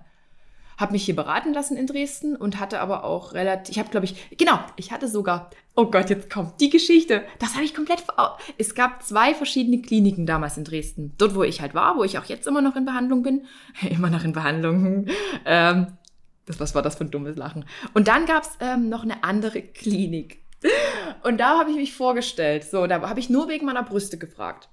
Habe mich hier beraten lassen in Dresden und hatte aber auch relativ, ich habe glaube ich, genau, ich hatte sogar, oh Gott, jetzt kommt die Geschichte. Das habe ich komplett, es gab zwei verschiedene Kliniken damals in Dresden. Dort, wo ich halt war, wo ich auch jetzt immer noch in Behandlung bin. [LAUGHS] immer noch in Behandlung. Ähm, das, was war das für ein dummes Lachen? Und dann gab es ähm, noch eine andere Klinik. Und da habe ich mich vorgestellt. So, da habe ich nur wegen meiner Brüste gefragt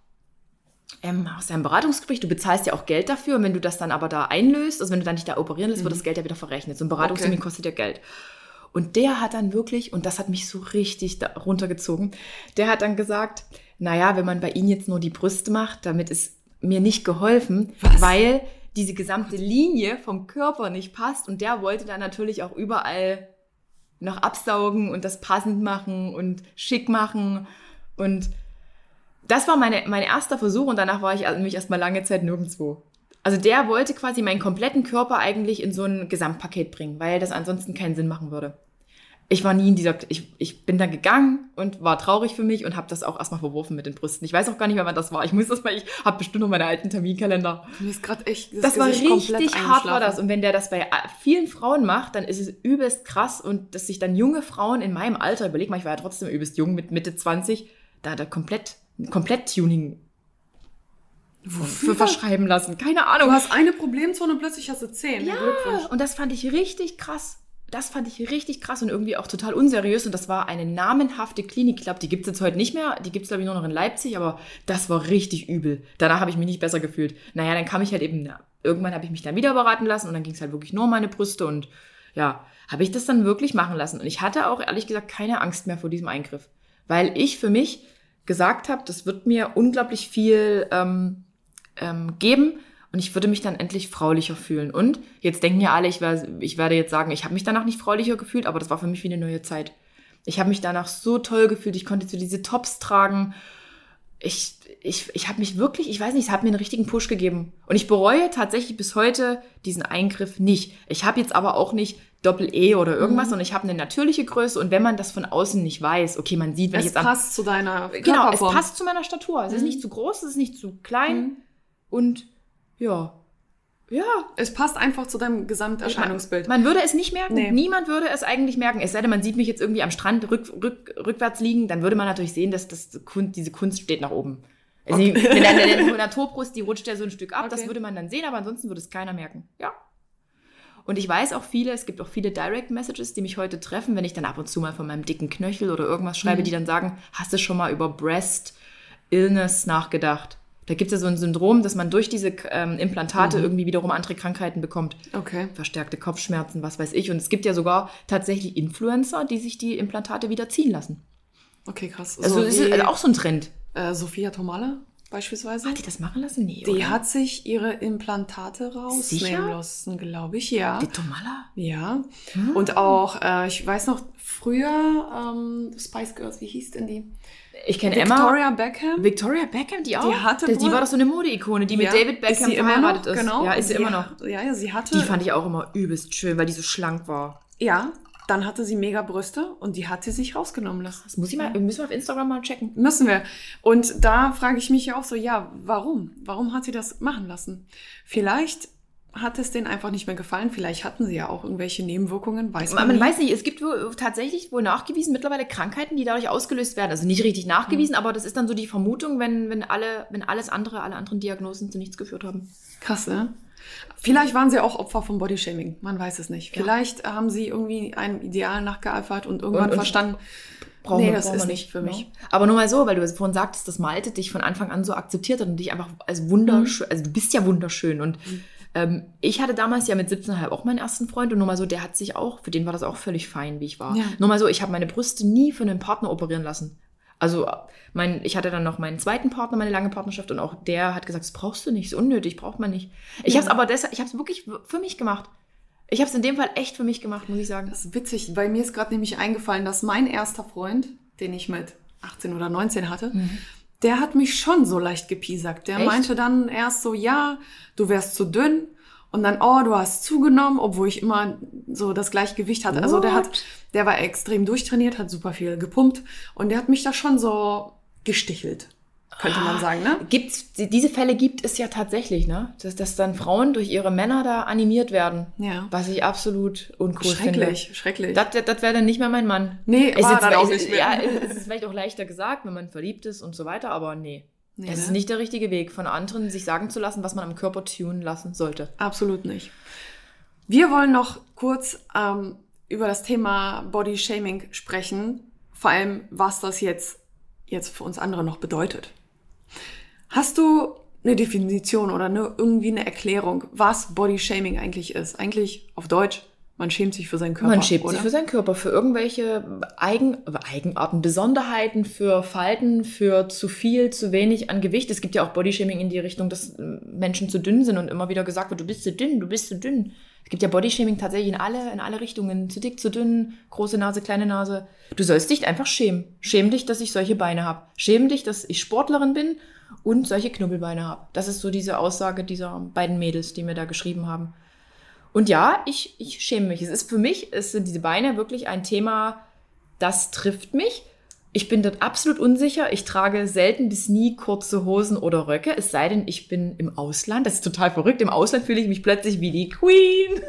ähm, aus deinem Beratungsgespräch, du bezahlst ja auch Geld dafür. Und wenn du das dann aber da einlöst, also wenn du dann dich da operieren lässt, wird das Geld ja wieder verrechnet. So ein Beratungstermin Okay. kostet ja Geld. Und der hat dann wirklich, und das hat mich so richtig runtergezogen, der hat dann gesagt, naja, wenn man bei Ihnen jetzt nur die Brüste macht, damit ist mir nicht geholfen, Was? weil diese gesamte Linie vom Körper nicht passt. Und der wollte dann natürlich auch überall noch absaugen und das passend machen und schick machen. Und das war meine, mein erster Versuch und danach war ich also nämlich erstmal lange Zeit nirgendwo. Also der wollte quasi meinen kompletten Körper eigentlich in so ein Gesamtpaket bringen, weil das ansonsten keinen Sinn machen würde. Ich war nie in dieser, ich, ich bin da gegangen und war traurig für mich und habe das auch erstmal verworfen mit den Brüsten. Ich weiß auch gar nicht mehr, wann das war. Ich muss das mal, ich habe bestimmt noch meine alten Terminkalender. Mir ist gerade echt Das war Gesicht komplett richtig hart, war das. Und wenn der das bei äh, vielen Frauen macht, dann ist es übelst krass. Und dass sich dann junge Frauen in meinem Alter, überleg mal, ich war ja trotzdem übelst jung mit Mitte 20, da da komplett, komplett Tuning für verschreiben lassen. Keine Du Ahnung. hast eine Problemzone und plötzlich hast du zehn. Ja, und das fand ich richtig krass. Das fand ich richtig krass und irgendwie auch total unseriös. Und das war eine namenhafte Klinik. Ich glaube, die gibt es jetzt heute nicht mehr. Die gibt es, glaube ich, nur noch in Leipzig. Aber das war richtig übel. Danach habe ich mich nicht besser gefühlt. Naja, dann kam ich halt eben, na, irgendwann habe ich mich dann wieder beraten lassen. Und dann ging es halt wirklich nur um meine Brüste. Und ja, habe ich das dann wirklich machen lassen. Und ich hatte auch, ehrlich gesagt, keine Angst mehr vor diesem Eingriff. Weil ich für mich gesagt habe, das wird mir unglaublich viel ähm, ähm, geben und ich würde mich dann endlich fraulicher fühlen. Und jetzt denken ja alle, ich, wär, ich werde jetzt sagen, ich habe mich danach nicht fraulicher gefühlt, aber das war für mich wie eine neue Zeit. Ich habe mich danach so toll gefühlt, ich konnte so diese Tops tragen. Ich, ich, ich habe mich wirklich, ich weiß nicht, es hat mir einen richtigen Push gegeben. Und ich bereue tatsächlich bis heute diesen Eingriff nicht. Ich habe jetzt aber auch nicht Doppel-E oder irgendwas, sondern ich habe eine natürliche Größe. Und wenn man das von außen nicht weiß, okay, man sieht, wenn ich Es jetzt am passt zu deiner Genau, es passt zu meiner Statur. Es ist Mhm. nicht zu groß, es ist nicht zu klein. Mhm. Und ja. Ja. Es passt einfach zu deinem Gesamterscheinungsbild. Man würde es nicht merken. Nee. Niemand würde es eigentlich merken. Es sei denn, man sieht mich jetzt irgendwie am Strand rück, rück, rückwärts liegen, dann würde man natürlich sehen, dass das diese Kunst steht nach oben. Also die, wenn der, der Naturbrust, die rutscht ja so ein Stück ab, das Okay. würde man dann sehen, aber ansonsten würde es keiner merken. Ja. Und ich weiß auch viele, es gibt auch viele Direct Messages, die mich heute treffen, wenn ich dann ab und zu mal von meinem dicken Knöchel oder irgendwas schreibe, Mhm. die dann sagen, hast du schon mal über Breast Illness nachgedacht? Da gibt es ja so ein Syndrom, dass man durch diese ähm, Implantate Mhm. irgendwie wiederum andere Krankheiten bekommt. Okay. Verstärkte Kopfschmerzen, was weiß ich. Und es gibt ja sogar tatsächlich Influencer, die sich die Implantate wieder ziehen lassen. Okay, krass. Also so ist also auch so ein Trend. äh, Sophia Tomala beispielsweise. Hat die das machen lassen? Nee, Die oder? hat sich ihre Implantate rausnehmen lassen, glaube ich, ja. Die Tomala? Ja. Hm. Und auch, äh, ich weiß noch, früher, ähm, Spice Girls, wie hieß denn die? Ich kenne Emma. Victoria Beckham. Victoria Beckham, die auch? Die hatte die, die war doch so eine Modeikone, die mit Ja. David Ist Beckham sie immer verheiratet noch? ist. Genau. Ja, ist sie Die immer noch. Ja, ja, sie hatte. Die fand ich auch immer übelst schön, weil die so schlank war. ja, dann hatte sie mega Brüste und die hat sie sich rausgenommen lassen. Das muss ich mal, müssen wir auf Instagram mal checken. Müssen wir. Und da frage ich mich ja auch so, ja, warum? Warum hat sie das machen lassen? Vielleicht hat es denen einfach nicht mehr gefallen. Vielleicht hatten sie ja auch irgendwelche Nebenwirkungen, weiß man, Man nie. weiß nicht, es gibt wohl, tatsächlich wohl nachgewiesen mittlerweile Krankheiten, die dadurch ausgelöst werden. Also nicht richtig nachgewiesen, Mhm. aber das ist dann so die Vermutung, wenn, wenn alle, wenn alles andere, alle anderen Diagnosen zu nichts geführt haben. Krass, ne? Vielleicht waren sie auch Opfer von Bodyshaming. Man weiß es nicht. Ja. Vielleicht haben sie irgendwie einem Ideal nachgeeifert und irgendwann Und- und- verstanden, Brauchen nee, wir- das brauchen ist nicht für mich. ne? Aber nur mal so, weil du vorhin sagtest, dass Malte dich von Anfang an so akzeptiert hat und dich einfach als wunderschön, also du bist ja wunderschön und ähm, ich hatte damals ja mit 17,5 auch meinen ersten Freund und nur mal so, der hat sich auch, für den war das auch völlig fein, wie ich war. Ja. Nur mal so, ich habe meine Brüste nie für einen Partner operieren lassen. Also mein, ich hatte dann noch meinen zweiten Partner, meine lange Partnerschaft und auch der hat gesagt, das brauchst du nicht, ist unnötig, braucht man nicht. Ich Ja. habe es aber deshalb, ich habe es wirklich für mich gemacht. Ich habe es in dem Fall echt für mich gemacht, muss ich sagen. Das ist witzig. Bei mir ist gerade nämlich eingefallen, dass mein erster Freund, den ich mit 18 oder 19 hatte, der hat mich schon so leicht gepiesackt. Der Echt? meinte dann erst so, ja, du wärst zu dünn. Und dann, oh, du hast zugenommen, obwohl ich immer so das Gleichgewicht hatte. Also der hat, What? der war extrem durchtrainiert, hat super viel gepumpt und der hat mich da schon so gestichelt, könnte man sagen, ne? Gibt's, diese Fälle gibt es ja tatsächlich, ne? Dass, dass dann Frauen durch ihre Männer da animiert werden. Ja. Was ich absolut uncool finde. Schrecklich, schrecklich. Das, das wäre dann nicht mehr mein Mann. nee, Ist war jetzt, dann auch ist, nicht mehr. Ja, [LAUGHS] es ist vielleicht auch leichter gesagt, wenn man verliebt ist und so weiter, aber nee. Nee, das ne? ist nicht der richtige Weg, von anderen sich sagen zu lassen, was man am Körper tun lassen sollte. Absolut nicht. Wir wollen noch kurz ähm, über das Thema Body Shaming sprechen, vor allem was das jetzt, jetzt für uns andere noch bedeutet. Hast du eine Definition oder eine, irgendwie eine Erklärung, was Body Shaming eigentlich ist? Eigentlich auf Deutsch, man schämt sich für seinen Körper. Man schämt oder? sich für seinen Körper, für irgendwelche Eigen, Eigenarten, Besonderheiten, für Falten, für zu viel, zu wenig an Gewicht. Es gibt ja auch Bodyshaming in die Richtung, dass äh, Menschen zu dünn sind und immer wieder gesagt wird, du bist zu dünn, du bist zu dünn. Es gibt ja Bodyshaming tatsächlich in alle, in alle Richtungen. Zu dick, zu dünn, große Nase, kleine Nase. Du sollst dich einfach schämen. Schäm dich, dass ich solche Beine habe. Schäm dich, dass ich Sportlerin bin und solche Knubbelbeine habe. Das ist so diese Aussage dieser beiden Mädels, die mir da geschrieben haben. Und ja, ich, ich schäme mich. Es ist für mich, es sind diese Beine wirklich ein Thema, das trifft mich. Ich bin dort absolut unsicher. Ich trage selten bis nie kurze Hosen oder Röcke, es sei denn, ich bin im Ausland. Das ist total verrückt. Im Ausland fühle ich mich plötzlich wie die Queen.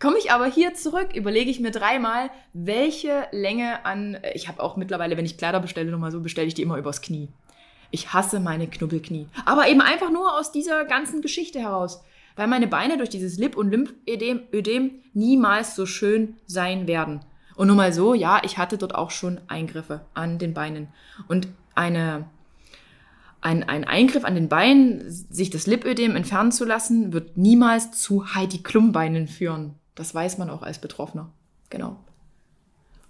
Komme ich aber hier zurück, überlege ich mir dreimal, welche Länge an. Ich habe auch mittlerweile, wenn ich Kleider bestelle, nochmal so, bestelle ich die immer übers Knie. Ich hasse meine Knubbelknie. Aber eben einfach nur aus dieser ganzen Geschichte heraus. Weil meine Beine durch dieses Lip- und Lymphödem Ödem niemals so schön sein werden. Und nur mal so, ja, ich hatte dort auch schon Eingriffe an den Beinen. Und eine, ein, ein Eingriff an den Beinen, sich das Lipödem entfernen zu lassen, wird niemals zu Heidi Klum-Beinen führen. Das weiß man auch als Betroffener. Genau.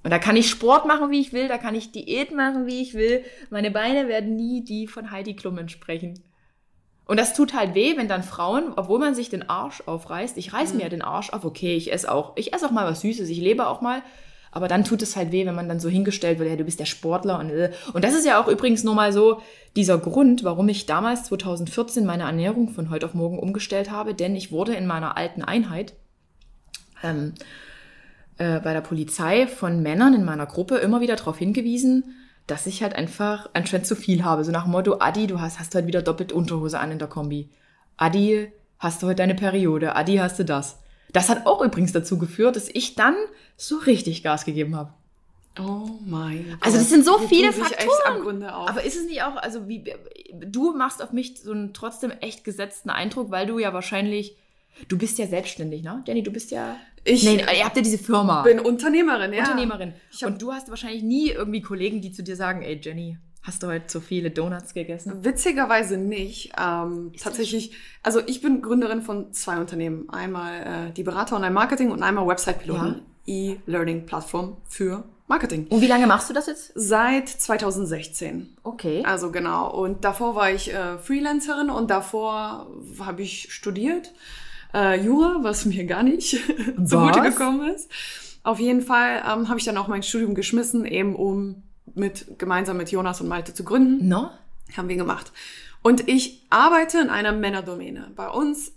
Und da kann ich Sport machen, wie ich will, da kann ich Diät machen, wie ich will. Meine Beine werden nie die von Heidi Klum entsprechen. Und das tut halt weh, wenn dann Frauen, obwohl man sich den Arsch aufreißt, ich reiß mir ja den Arsch auf, okay, ich esse auch, ich esse auch mal was Süßes, ich lebe auch mal, aber dann tut es halt weh, wenn man dann so hingestellt wird, ja, du bist der Sportler und äh. und das ist ja auch übrigens nur mal so dieser Grund, warum ich damals 2014 meine Ernährung von heute auf morgen umgestellt habe, denn ich wurde in meiner alten Einheit ähm, äh, bei der Polizei von Männern in meiner Gruppe immer wieder darauf hingewiesen, dass ich halt einfach anscheinend zu viel habe. So nach dem Motto, Adi, du hast, hast heute wieder doppelt Unterhose an in der Kombi. Adi, hast du heute deine Periode. Adi, hast du das. Das hat auch übrigens dazu geführt, dass ich dann so richtig Gas gegeben habe. Oh mein Gott. Also das sind so Die viele Faktoren. Aber ist es nicht auch, also wie, du machst auf mich so einen trotzdem echt gesetzten Eindruck, weil du ja wahrscheinlich, du bist ja selbstständig, ne? Jenny, du bist ja, ich nein, ihr habt ja diese Firma. bin Unternehmerin, ja. Unternehmerin. Und du hast wahrscheinlich nie irgendwie Kollegen, die zu dir sagen, ey Jenny, hast du heute zu viele Donuts gegessen? Witzigerweise nicht. Ähm, tatsächlich, also ich bin Gründerin von zwei Unternehmen. Einmal äh, die Berater und ein Marketing und einmal Website-Piloten. E-Learning-Plattform für Marketing. Und wie lange machst du das jetzt? Seit 2016. Okay. Also genau. Und davor war ich äh, Freelancerin und davor habe ich studiert äh, Jura, was mir gar nicht [LAUGHS] zugute gekommen ist. Auf jeden Fall ähm, habe ich dann auch mein Studium geschmissen, eben um mit gemeinsam mit Jonas und Malte zu gründen. No? Haben wir gemacht. Und ich arbeite in einer Männerdomäne. Bei uns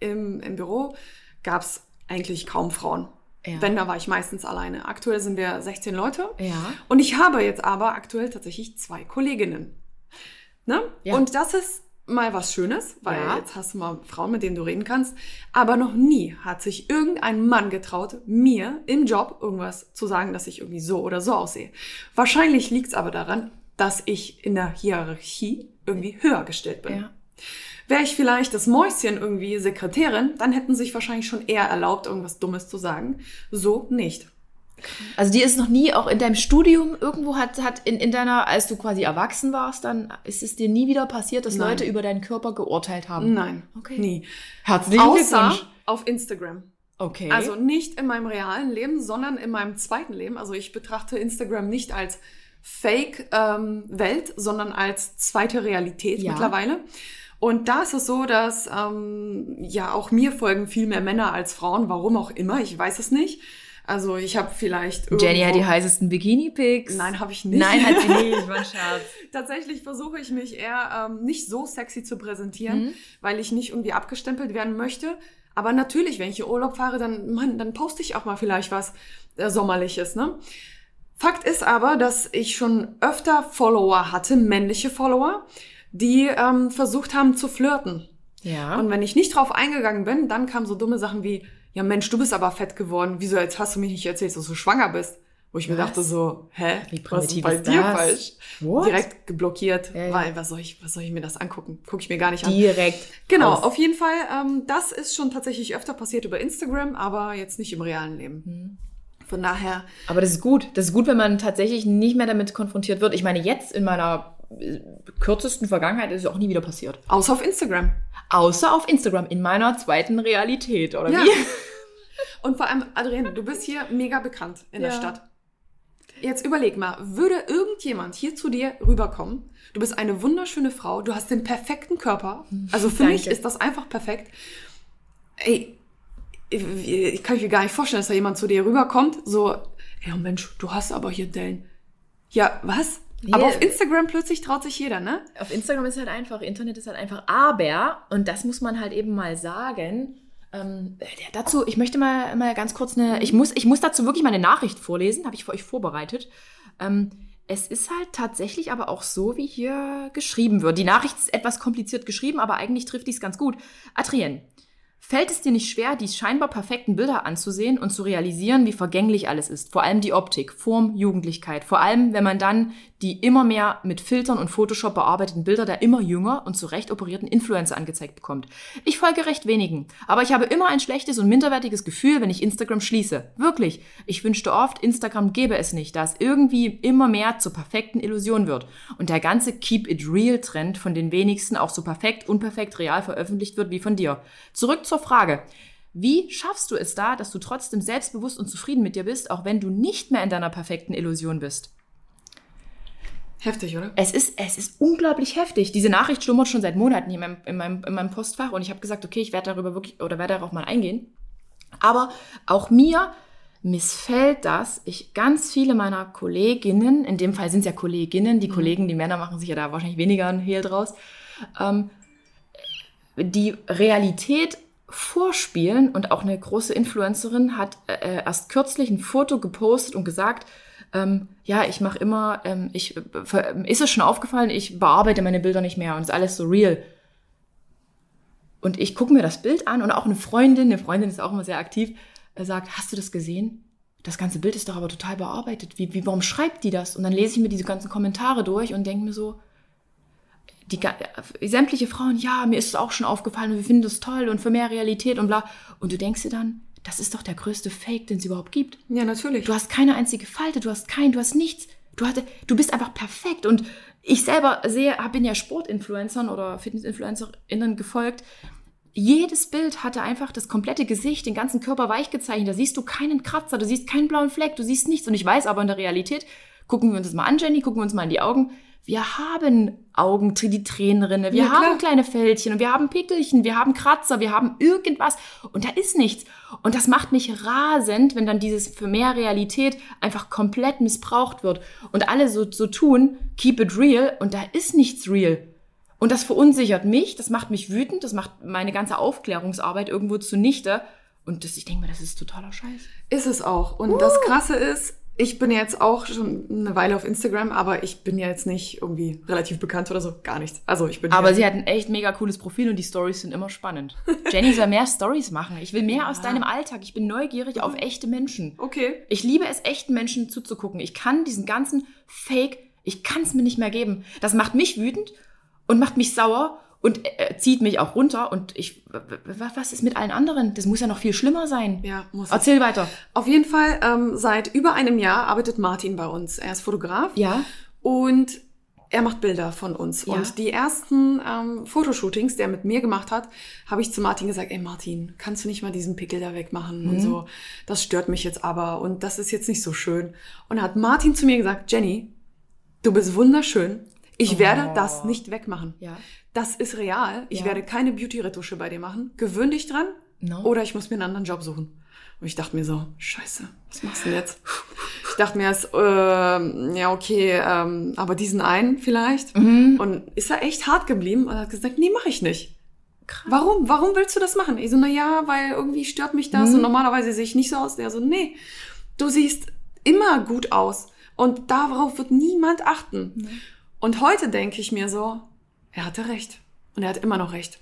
im, im Büro gab es eigentlich kaum Frauen. Ja. Wenn, da war ich meistens alleine. Aktuell sind wir 16 Leute. Ja. Und ich habe jetzt aber aktuell tatsächlich zwei Kolleginnen. Ne? Ja. Und das ist mal was Schönes, weil Ja. jetzt hast du mal Frauen, mit denen du reden kannst. Aber noch nie hat sich irgendein Mann getraut, mir im Job irgendwas zu sagen, dass ich irgendwie so oder so aussehe. Wahrscheinlich liegt es aber daran, dass ich in der Hierarchie irgendwie höher gestellt bin. Ja. Wäre ich vielleicht das Mäuschen irgendwie Sekretärin, dann hätten sich wahrscheinlich schon eher erlaubt, irgendwas Dummes zu sagen. So nicht. Also dir ist noch nie auch in deinem Studium irgendwo hat, hat in, in deiner, als du quasi erwachsen warst, dann ist es dir nie wieder passiert, dass Nein. Leute über deinen Körper geurteilt haben. Nein, Okay. nie. Herzlichen Außer Glückwunsch. auf Instagram. Okay. Also nicht in meinem realen Leben, sondern in meinem zweiten Leben. Also ich betrachte Instagram nicht als Fake-Welt, sondern als zweite Realität Ja. mittlerweile. Und da ist es so, dass ähm, ja auch mir folgen viel mehr Männer als Frauen. Warum auch immer, ich weiß es nicht. Also ich habe vielleicht Jenny hat die irgendwo- heißesten Bikini-Pics. Nein, habe ich nicht. Nein, hat sie nicht, [LAUGHS] war ein Scherz. Tatsächlich versuche ich mich eher ähm, nicht so sexy zu präsentieren, Mhm. weil ich nicht irgendwie abgestempelt werden möchte. Aber natürlich, wenn ich in Urlaub fahre, dann, Mann, dann poste ich auch mal vielleicht was äh, Sommerliches, ne? Fakt ist aber, dass ich schon öfter Follower hatte, männliche Follower, die ähm, versucht haben zu flirten. Ja. Und wenn ich nicht drauf eingegangen bin, dann kamen so dumme Sachen wie, ja Mensch, du bist aber fett geworden. Wieso jetzt hast du mich nicht erzählt, dass du schwanger bist? Wo ich mir Was? dachte so, hä? Wie was ist bei ist dir das? falsch? What? Direkt geblockiert, Ja, ja. weil was soll ich, was soll ich mir das angucken? Gucke ich mir gar nicht an. Direkt. Genau, raus. auf jeden Fall, ähm, das ist schon tatsächlich öfter passiert über Instagram, aber jetzt nicht im realen Leben. Mhm. Von daher, Aber das ist gut. Das ist gut, wenn man tatsächlich nicht mehr damit konfrontiert wird. Ich meine, jetzt in meiner äh, kürzesten Vergangenheit ist es auch nie wieder passiert. außer auf Instagram. Außer auf Instagram, in meiner zweiten Realität, oder Ja. wie? [LAUGHS] Und vor allem, Adrienne, du bist hier mega bekannt in der Ja. Stadt. Jetzt überleg mal, würde irgendjemand hier zu dir rüberkommen? Du bist eine wunderschöne Frau, du hast den perfekten Körper. Also für mich Danke. ist das einfach perfekt. Ey, ich, kann mir gar nicht vorstellen, dass da jemand zu dir rüberkommt, so, ja Mensch, du hast aber hier Dellen. Ja, was? Aber Nee. auf Instagram plötzlich traut sich jeder, ne? Auf Instagram ist halt einfach, Internet ist halt einfach. Aber, und das muss man halt eben mal sagen, ähm, dazu, ich möchte mal, mal ganz kurz eine, ich muss, ich muss dazu wirklich mal eine Nachricht vorlesen, habe ich für euch vorbereitet. Ähm, es ist halt tatsächlich aber auch so, wie hier geschrieben wird. Die Nachricht ist etwas kompliziert geschrieben, aber eigentlich trifft dies ganz gut. Adrienne, Fällt es dir nicht schwer, die scheinbar perfekten Bilder anzusehen und zu realisieren, wie vergänglich alles ist? Vor allem die Optik, Form, Jugendlichkeit. Vor allem, wenn man dann die immer mehr mit Filtern und Photoshop bearbeiteten Bilder der immer jünger und zurecht operierten Influencer angezeigt bekommt. Ich folge recht wenigen, aber ich habe immer ein schlechtes und minderwertiges Gefühl, wenn ich Instagram schließe. Wirklich. Ich wünschte oft, Instagram gäbe es nicht, da es irgendwie immer mehr zur perfekten Illusion wird. Und der ganze Keep It Real Trend von den wenigsten auch so perfekt, unperfekt real veröffentlicht wird wie von dir. Zurück zur Frage. Wie schaffst du es da, dass du trotzdem selbstbewusst und zufrieden mit dir bist, auch wenn du nicht mehr in deiner perfekten Illusion bist? Heftig, oder? Es ist, es ist unglaublich heftig. Diese Nachricht schlummert schon seit Monaten in meinem, in meinem, in meinem Postfach und ich habe gesagt, okay, ich werde darüber wirklich oder werde darauf mal eingehen. Aber auch mir missfällt das. Ich ganz viele meiner Kolleginnen, in dem Fall sind es ja Kolleginnen, die Kollegen, die Männer machen sich ja da wahrscheinlich weniger ein Hehl draus, ähm, die Realität vorspielen und auch eine große Influencerin hat äh, erst kürzlich ein Foto gepostet und gesagt, ähm, ja, ich mache immer, ähm, ich äh, ver- ist es schon aufgefallen, ich bearbeite meine Bilder nicht mehr und ist alles so real. Und ich gucke mir das Bild an und auch eine Freundin, eine Freundin ist auch immer sehr aktiv, äh, sagt, hast du das gesehen? Das ganze Bild ist doch aber total bearbeitet. Wie, wie, warum schreibt die das? Und dann lese ich mir diese ganzen Kommentare durch und denke mir so, die äh, sämtliche Frauen, ja, mir ist es auch schon aufgefallen und wir finden das toll und für mehr Realität und bla. Und du denkst dir dann, das ist doch der größte Fake, den es überhaupt gibt. Ja, natürlich. Du hast keine einzige Falte, du hast kein, du hast nichts. Du, hatte, du bist einfach perfekt. Und ich selber sehe, bin ja Sportinfluencern oder Fitnessinfluencerinnen gefolgt. jedes Bild hatte einfach das komplette Gesicht, den ganzen Körper weich gezeichnet. Da siehst du keinen Kratzer, du siehst keinen blauen Fleck, du siehst nichts. Und ich weiß aber in der Realität, gucken wir uns das mal an, Jenny, gucken wir uns mal in die Augen. Wir haben Augen, die Tränenrinne, wir Ja, haben kleine Fältchen und wir haben Pickelchen, wir haben Kratzer, wir haben irgendwas und da ist nichts. Und das macht mich rasend, wenn dann dieses für mehr Realität einfach komplett missbraucht wird und alle so, so tun, keep it real und da ist nichts real. Und das verunsichert mich, das macht mich wütend, das macht meine ganze Aufklärungsarbeit irgendwo zunichte. Und das, ich denke mir, das ist totaler Scheiß. Ist es auch. Und das Krasse ist, ich bin jetzt auch schon eine Weile auf Instagram, aber ich bin ja jetzt nicht irgendwie relativ bekannt oder so. Gar nichts. Also ich bin Aber ja, sie hat ein echt mega cooles Profil und die Stories sind immer spannend. [LAUGHS] Jenny soll mehr Stories machen. Ich will mehr aus deinem Alltag. Ich bin neugierig auf echte Menschen. Okay. Ich liebe es, echten Menschen zuzugucken. Ich kann diesen ganzen Fake, ich kann es mir nicht mehr geben. Das macht mich wütend und macht mich sauer und zieht mich auch runter. Und ich, was ist mit allen anderen? Das muss ja noch viel schlimmer sein. Ja, muss es. Erzähl weiter. Auf jeden Fall, ähm, seit über einem Jahr arbeitet Martin bei uns. Er ist Fotograf Ja. und er macht Bilder von uns. Ja. Und die ersten ähm, Fotoshootings, die er mit mir gemacht hat, habe ich zu Martin gesagt, ey Martin, kannst du nicht mal diesen Pickel da wegmachen Mhm. und so. Das stört mich jetzt aber und das ist jetzt nicht so schön. Und hat Martin zu mir gesagt, Jenny, du bist wunderschön. Ich Oh. werde das nicht wegmachen. Ja. Das ist real. Ich Ja. werde keine Beauty-Retusche bei dir machen. Gewöhn dich dran. No. Oder ich muss mir einen anderen Job suchen. Und ich dachte mir so, scheiße, was machst du denn jetzt? Ich dachte mir erst, ähm, ja, okay, ähm, aber diesen einen vielleicht. Mhm. Und ist er echt hart geblieben und hat gesagt, nee, mache ich nicht. Krass. Warum? Warum willst du das machen? Ich so, na ja, weil irgendwie stört mich das Mhm. und normalerweise sehe ich nicht so aus. Der so, nee, du siehst immer gut aus und darauf wird niemand achten. Und heute denke ich mir so, er hatte recht. Und er hat immer noch recht.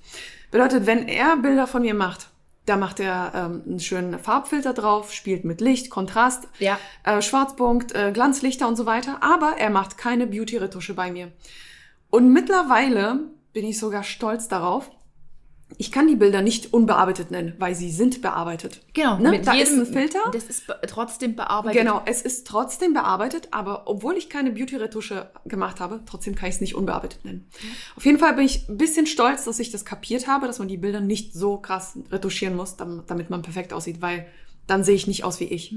Bedeutet, wenn er Bilder von mir macht, da macht er ähm, einen schönen Farbfilter drauf, spielt mit Licht, Kontrast, Ja. äh, Schwarzpunkt, äh, Glanzlichter und so weiter. Aber er macht keine Beauty-Retusche bei mir. Und mittlerweile bin ich sogar stolz darauf. Ich kann die Bilder nicht unbearbeitet nennen, weil sie sind bearbeitet. Genau. Ne? Da ist ein Filter. Das ist be trotzdem bearbeitet. Genau, es ist trotzdem bearbeitet, aber obwohl ich keine Beauty-Retusche gemacht habe, trotzdem kann ich es nicht unbearbeitet nennen. Auf jeden Fall bin ich ein bisschen stolz, dass ich das kapiert habe, dass man die Bilder nicht so krass retuschieren muss, dam- damit man perfekt aussieht, weil dann sehe ich nicht aus wie ich.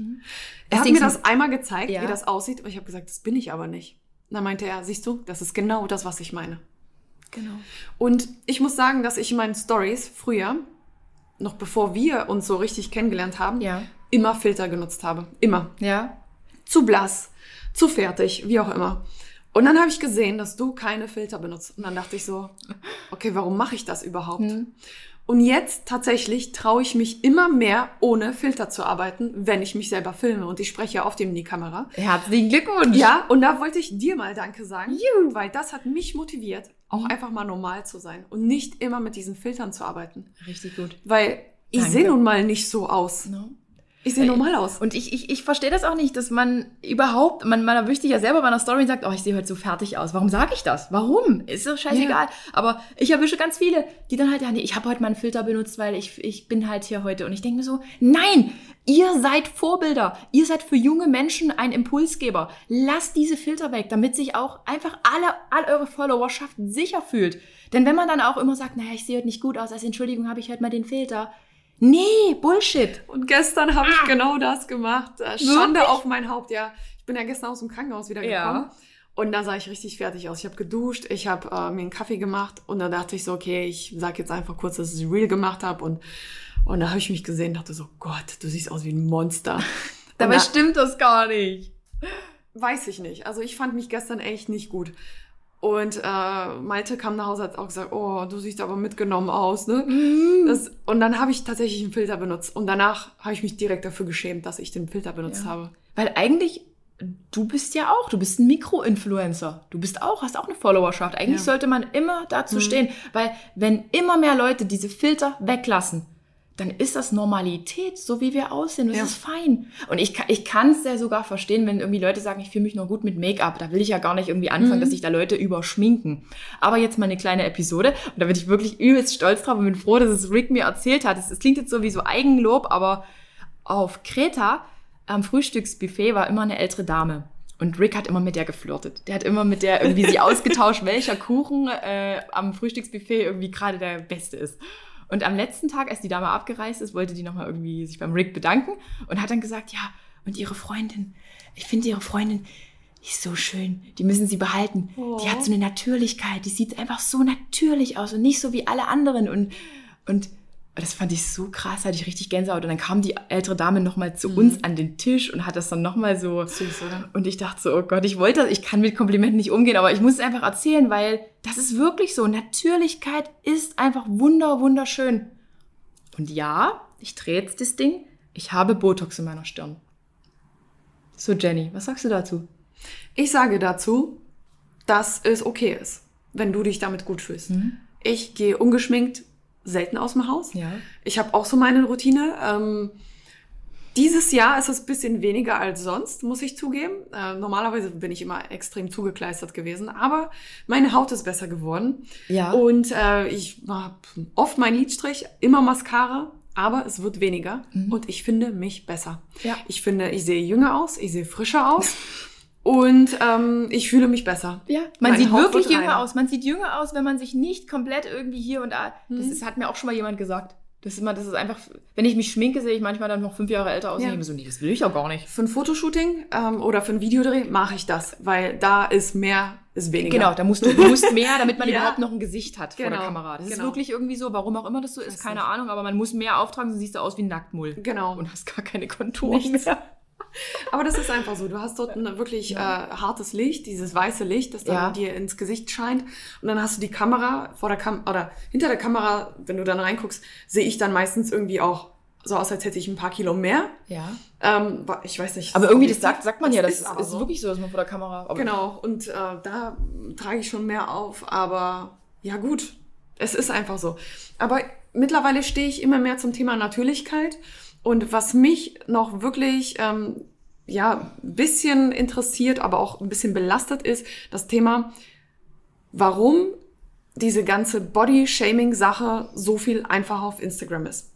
Er hat mir das einmal gezeigt, Ja. wie das aussieht, und ich habe gesagt, das bin ich aber nicht. Dann meinte er, siehst du, das ist genau das, was ich meine. Genau. Und ich muss sagen, dass ich in meinen Stories früher, noch bevor wir uns so richtig kennengelernt haben, Ja. immer Filter genutzt habe. Immer Ja. zu blass, zu fertig, wie auch immer. Und dann habe ich gesehen, dass du keine Filter benutzt. Und dann dachte ich so, okay, warum mache ich das überhaupt? Hm. Und jetzt tatsächlich traue ich mich immer mehr, ohne Filter zu arbeiten, wenn ich mich selber filme. Und ich spreche ja oft in die Kamera. Herzlichen Glückwunsch. Ja, und da wollte ich dir mal Danke sagen, weil das hat mich motiviert, auch einfach mal normal zu sein und nicht immer mit diesen Filtern zu arbeiten. Richtig gut. Weil ich sehe nun mal nicht so aus. No. Ich sehe normal aus. Und ich, ich, ich verstehe das auch nicht, dass man überhaupt, man, man erwischt sich ja selber bei einer Story und sagt, oh, ich sehe heute so fertig aus. Warum sage ich das? Warum? Ist doch scheißegal. Aber ich erwische ganz viele, die dann halt, ja, nee, ich habe heute mal einen Filter benutzt, weil ich, ich bin halt hier heute. Und ich denke mir so, nein, ihr seid Vorbilder. Ihr seid für junge Menschen ein Impulsgeber. Lasst diese Filter weg, damit sich auch einfach alle, all eure Followerschaft sicher fühlt. Denn wenn man dann auch immer sagt, naja, ich sehe heute nicht gut aus, als Entschuldigung habe ich heute mal den Filter. Nee, Bullshit. Und gestern habe ich genau das gemacht. Äh, Schande auf mein Haupt, ja. Ich bin ja gestern aus dem Krankenhaus wieder Ja. gekommen. Und da sah ich richtig fertig aus. Ich habe geduscht, ich habe äh, mir einen Kaffee gemacht und da dachte ich so, okay, ich sag jetzt einfach kurz, dass ich Real gemacht habe. Und, und da habe ich mich gesehen und dachte so, Gott, du siehst aus wie ein Monster. [LAUGHS] Dabei da- stimmt das gar nicht. Weiß ich nicht. Also ich fand mich gestern echt nicht gut. Und äh, Malte kam nach Hause, hat auch gesagt, oh, du siehst aber mitgenommen aus, ne? Das, und dann habe ich tatsächlich einen Filter benutzt. Und danach habe ich mich direkt dafür geschämt, dass ich den Filter benutzt Ja. habe. Weil eigentlich, du bist ja auch, du bist ein Mikro-Influencer. Du bist auch, hast auch eine Followerschaft. Eigentlich Ja. sollte man immer dazu Mhm. stehen. Weil wenn immer mehr Leute diese Filter weglassen, dann ist das Normalität, so wie wir aussehen. Das Ja. ist fein. Und ich, kann- ich kann es ja sogar verstehen, wenn irgendwie Leute sagen, ich fühle mich nur gut mit Make-up. Da will ich ja gar nicht irgendwie anfangen, Mhm. dass sich da Leute überschminken. Aber jetzt mal eine kleine Episode. Und da bin ich wirklich übelst stolz drauf und bin froh, dass es Rick mir erzählt hat. Es, es klingt jetzt so wie so Eigenlob, aber auf Kreta am Frühstücksbuffet war immer eine ältere Dame. Und Rick hat immer mit der geflirtet. Der hat immer mit der irgendwie sie [LAUGHS] ausgetauscht, welcher Kuchen äh, am Frühstücksbuffet irgendwie gerade der beste ist. Und am letzten Tag, als die Dame abgereist ist, wollte die nochmal irgendwie sich beim Rick bedanken und hat dann gesagt, ja, und ihre Freundin, ich finde ihre Freundin, die ist so schön, die müssen sie behalten. Oh. Die hat so eine Natürlichkeit, die sieht einfach so natürlich aus und nicht so wie alle anderen. Und, und das fand ich so krass, hatte ich richtig Gänsehaut. Und dann kam die ältere Dame nochmal zu uns an den Tisch und hat das dann nochmal so. Süß, oder? Und ich dachte so, oh Gott, ich wollte das, ich kann mit Komplimenten nicht umgehen, aber ich muss es einfach erzählen, weil das ist wirklich so. Natürlichkeit ist einfach wunder, wunderschön. Und ja, ich drehe jetzt das Ding. Ich habe Botox in meiner Stirn. So, Jenny, was sagst du dazu? Ich sage dazu, dass es okay ist, wenn du dich damit gut fühlst. Ich gehe ungeschminkt selten aus dem Haus. Ja. Ich habe auch so meine Routine. Ähm, dieses Jahr ist es ein bisschen weniger als sonst, muss ich zugeben. Äh, normalerweise bin ich immer extrem zugekleistert gewesen, aber meine Haut ist besser geworden. Ja. Und äh, ich habe oft meinen Lidstrich, immer Mascara, aber es wird weniger und ich finde mich besser. Ja. Ich finde, ich sehe jünger aus, ich sehe frischer aus [LAUGHS] und ähm, ich fühle mich besser. Ja, man Meine sieht Haut wirklich jünger aus. Man sieht jünger aus, wenn man sich nicht komplett irgendwie hier und da. Das Mhm. ist, hat mir auch schon mal jemand gesagt. Das ist immer, das ist einfach, wenn ich mich schminke, sehe ich manchmal dann noch fünf Jahre älter aus. Ja. Und so, nee, das will ich auch gar nicht. Für ein Fotoshooting ähm, oder für ein Videodreh mache ich das, weil da ist mehr, ist weniger. Genau, da musst du, du musst mehr, damit man [LAUGHS] Ja. überhaupt noch ein Gesicht hat vor der Genau, Kamera. Das ist genau. wirklich irgendwie so, warum auch immer das so ist, Weiß keine nicht. Ahnung, aber man muss mehr auftragen, sonst siehst du aus wie ein Nacktmull. Genau. Und hast gar keine Konturen Nichts. mehr. Aber das ist einfach so. Du hast dort ein wirklich äh, hartes Licht, dieses weiße Licht, das dann Ja. dir ins Gesicht scheint. Und dann hast du die Kamera vor der Kam oder hinter der Kamera, wenn du dann reinguckst, sehe ich dann meistens irgendwie auch so aus, als hätte ich ein paar Kilo mehr. Ja. Ähm, ich weiß nicht. Aber irgendwie, das sagt, sagt man ja, das ist ist, ist so. wirklich so, dass man vor der Kamera. Genau, und äh, da trage ich schon mehr auf, aber ja gut, es ist einfach so. Aber mittlerweile stehe ich immer mehr zum Thema Natürlichkeit und was mich noch wirklich ähm, ja ein bisschen interessiert, aber auch ein bisschen belastet ist, das Thema, warum diese ganze Body-Shaming-Sache so viel einfacher auf Instagram ist.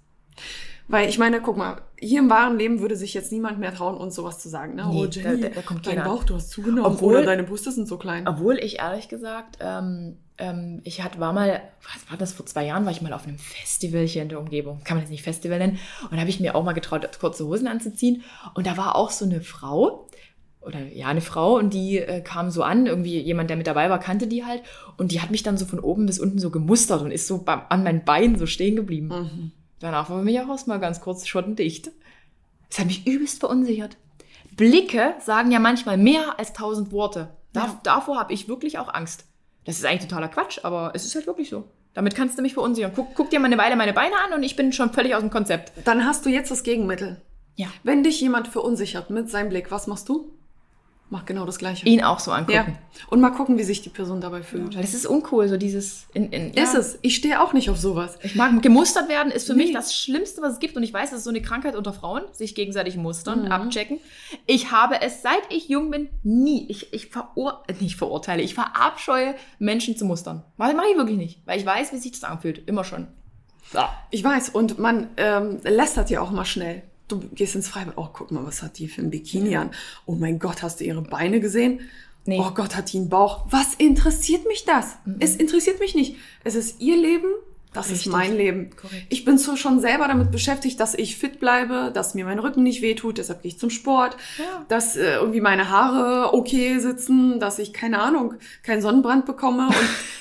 Weil ich meine, guck mal, hier im wahren Leben würde sich jetzt niemand mehr trauen, uns sowas zu sagen. Ne? Nee, oh, Jenny, da- da- da kommt dein keiner. Bauch, du hast zugenommen. Obwohl- oder deine Brüste sind so klein. Obwohl ich ehrlich gesagt, ähm, ähm, ich hatte, war mal, was war das, vor zwei Jahren war ich mal auf einem Festival hier in der Umgebung. Kann man das nicht Festival nennen? Und da habe ich mir auch mal getraut, kurze Hosen anzuziehen. Und da war auch so eine Frau, oder ja, eine Frau, und die äh, kam so an, irgendwie jemand, der mit dabei war, kannte die halt. Und die hat mich dann so von oben bis unten so gemustert und ist so beim, an meinen Beinen so stehen geblieben. Mhm. Danach war für mich auch erstmal ganz kurz schottendicht. Das hat mich übelst verunsichert. Blicke sagen ja manchmal mehr als tausend Worte. Da, Ja. Davor habe ich wirklich auch Angst. Das ist eigentlich totaler Quatsch, aber es ist halt wirklich so. Damit kannst du mich verunsichern. Guck, guck dir mal eine Weile meine Beine an und ich bin schon völlig aus dem Konzept. Dann hast du jetzt das Gegenmittel. Ja. Wenn dich jemand verunsichert mit seinem Blick, was machst du? Mach genau das Gleiche. Ihn auch so angucken. ja. Und mal gucken, wie sich die Person dabei fühlt. Weil das ist uncool, so dieses. In, in, Ist es. Ich stehe auch nicht auf sowas. Ich mag gemustert werden, ist für Nee. mich das Schlimmste, was es gibt. Und ich weiß, das ist so eine Krankheit unter Frauen, sich gegenseitig mustern, Mhm. abchecken. Ich habe es, seit ich jung bin, nie. Ich, ich verur nicht verurteile, ich verabscheue Menschen zu mustern. Mach, mach ich wirklich nicht. Weil ich weiß, wie sich das anfühlt. Immer schon. So. Ich weiß. Und man ähm, lästert ja auch mal schnell. Du gehst ins Freibad. Oh, guck mal, was hat die für ein Bikini an? Oh mein Gott, hast du ihre Beine gesehen? Nee. Oh Gott, hat die einen Bauch? Was interessiert mich das? Es interessiert mich nicht. Es ist ihr Leben. Das ist Richtig. mein Leben. Korrekt. Ich bin so schon selber damit beschäftigt, dass ich fit bleibe, dass mir mein Rücken nicht wehtut, deshalb gehe ich zum Sport, Ja. dass äh, irgendwie meine Haare okay sitzen, dass ich, keine Ahnung, keinen Sonnenbrand bekomme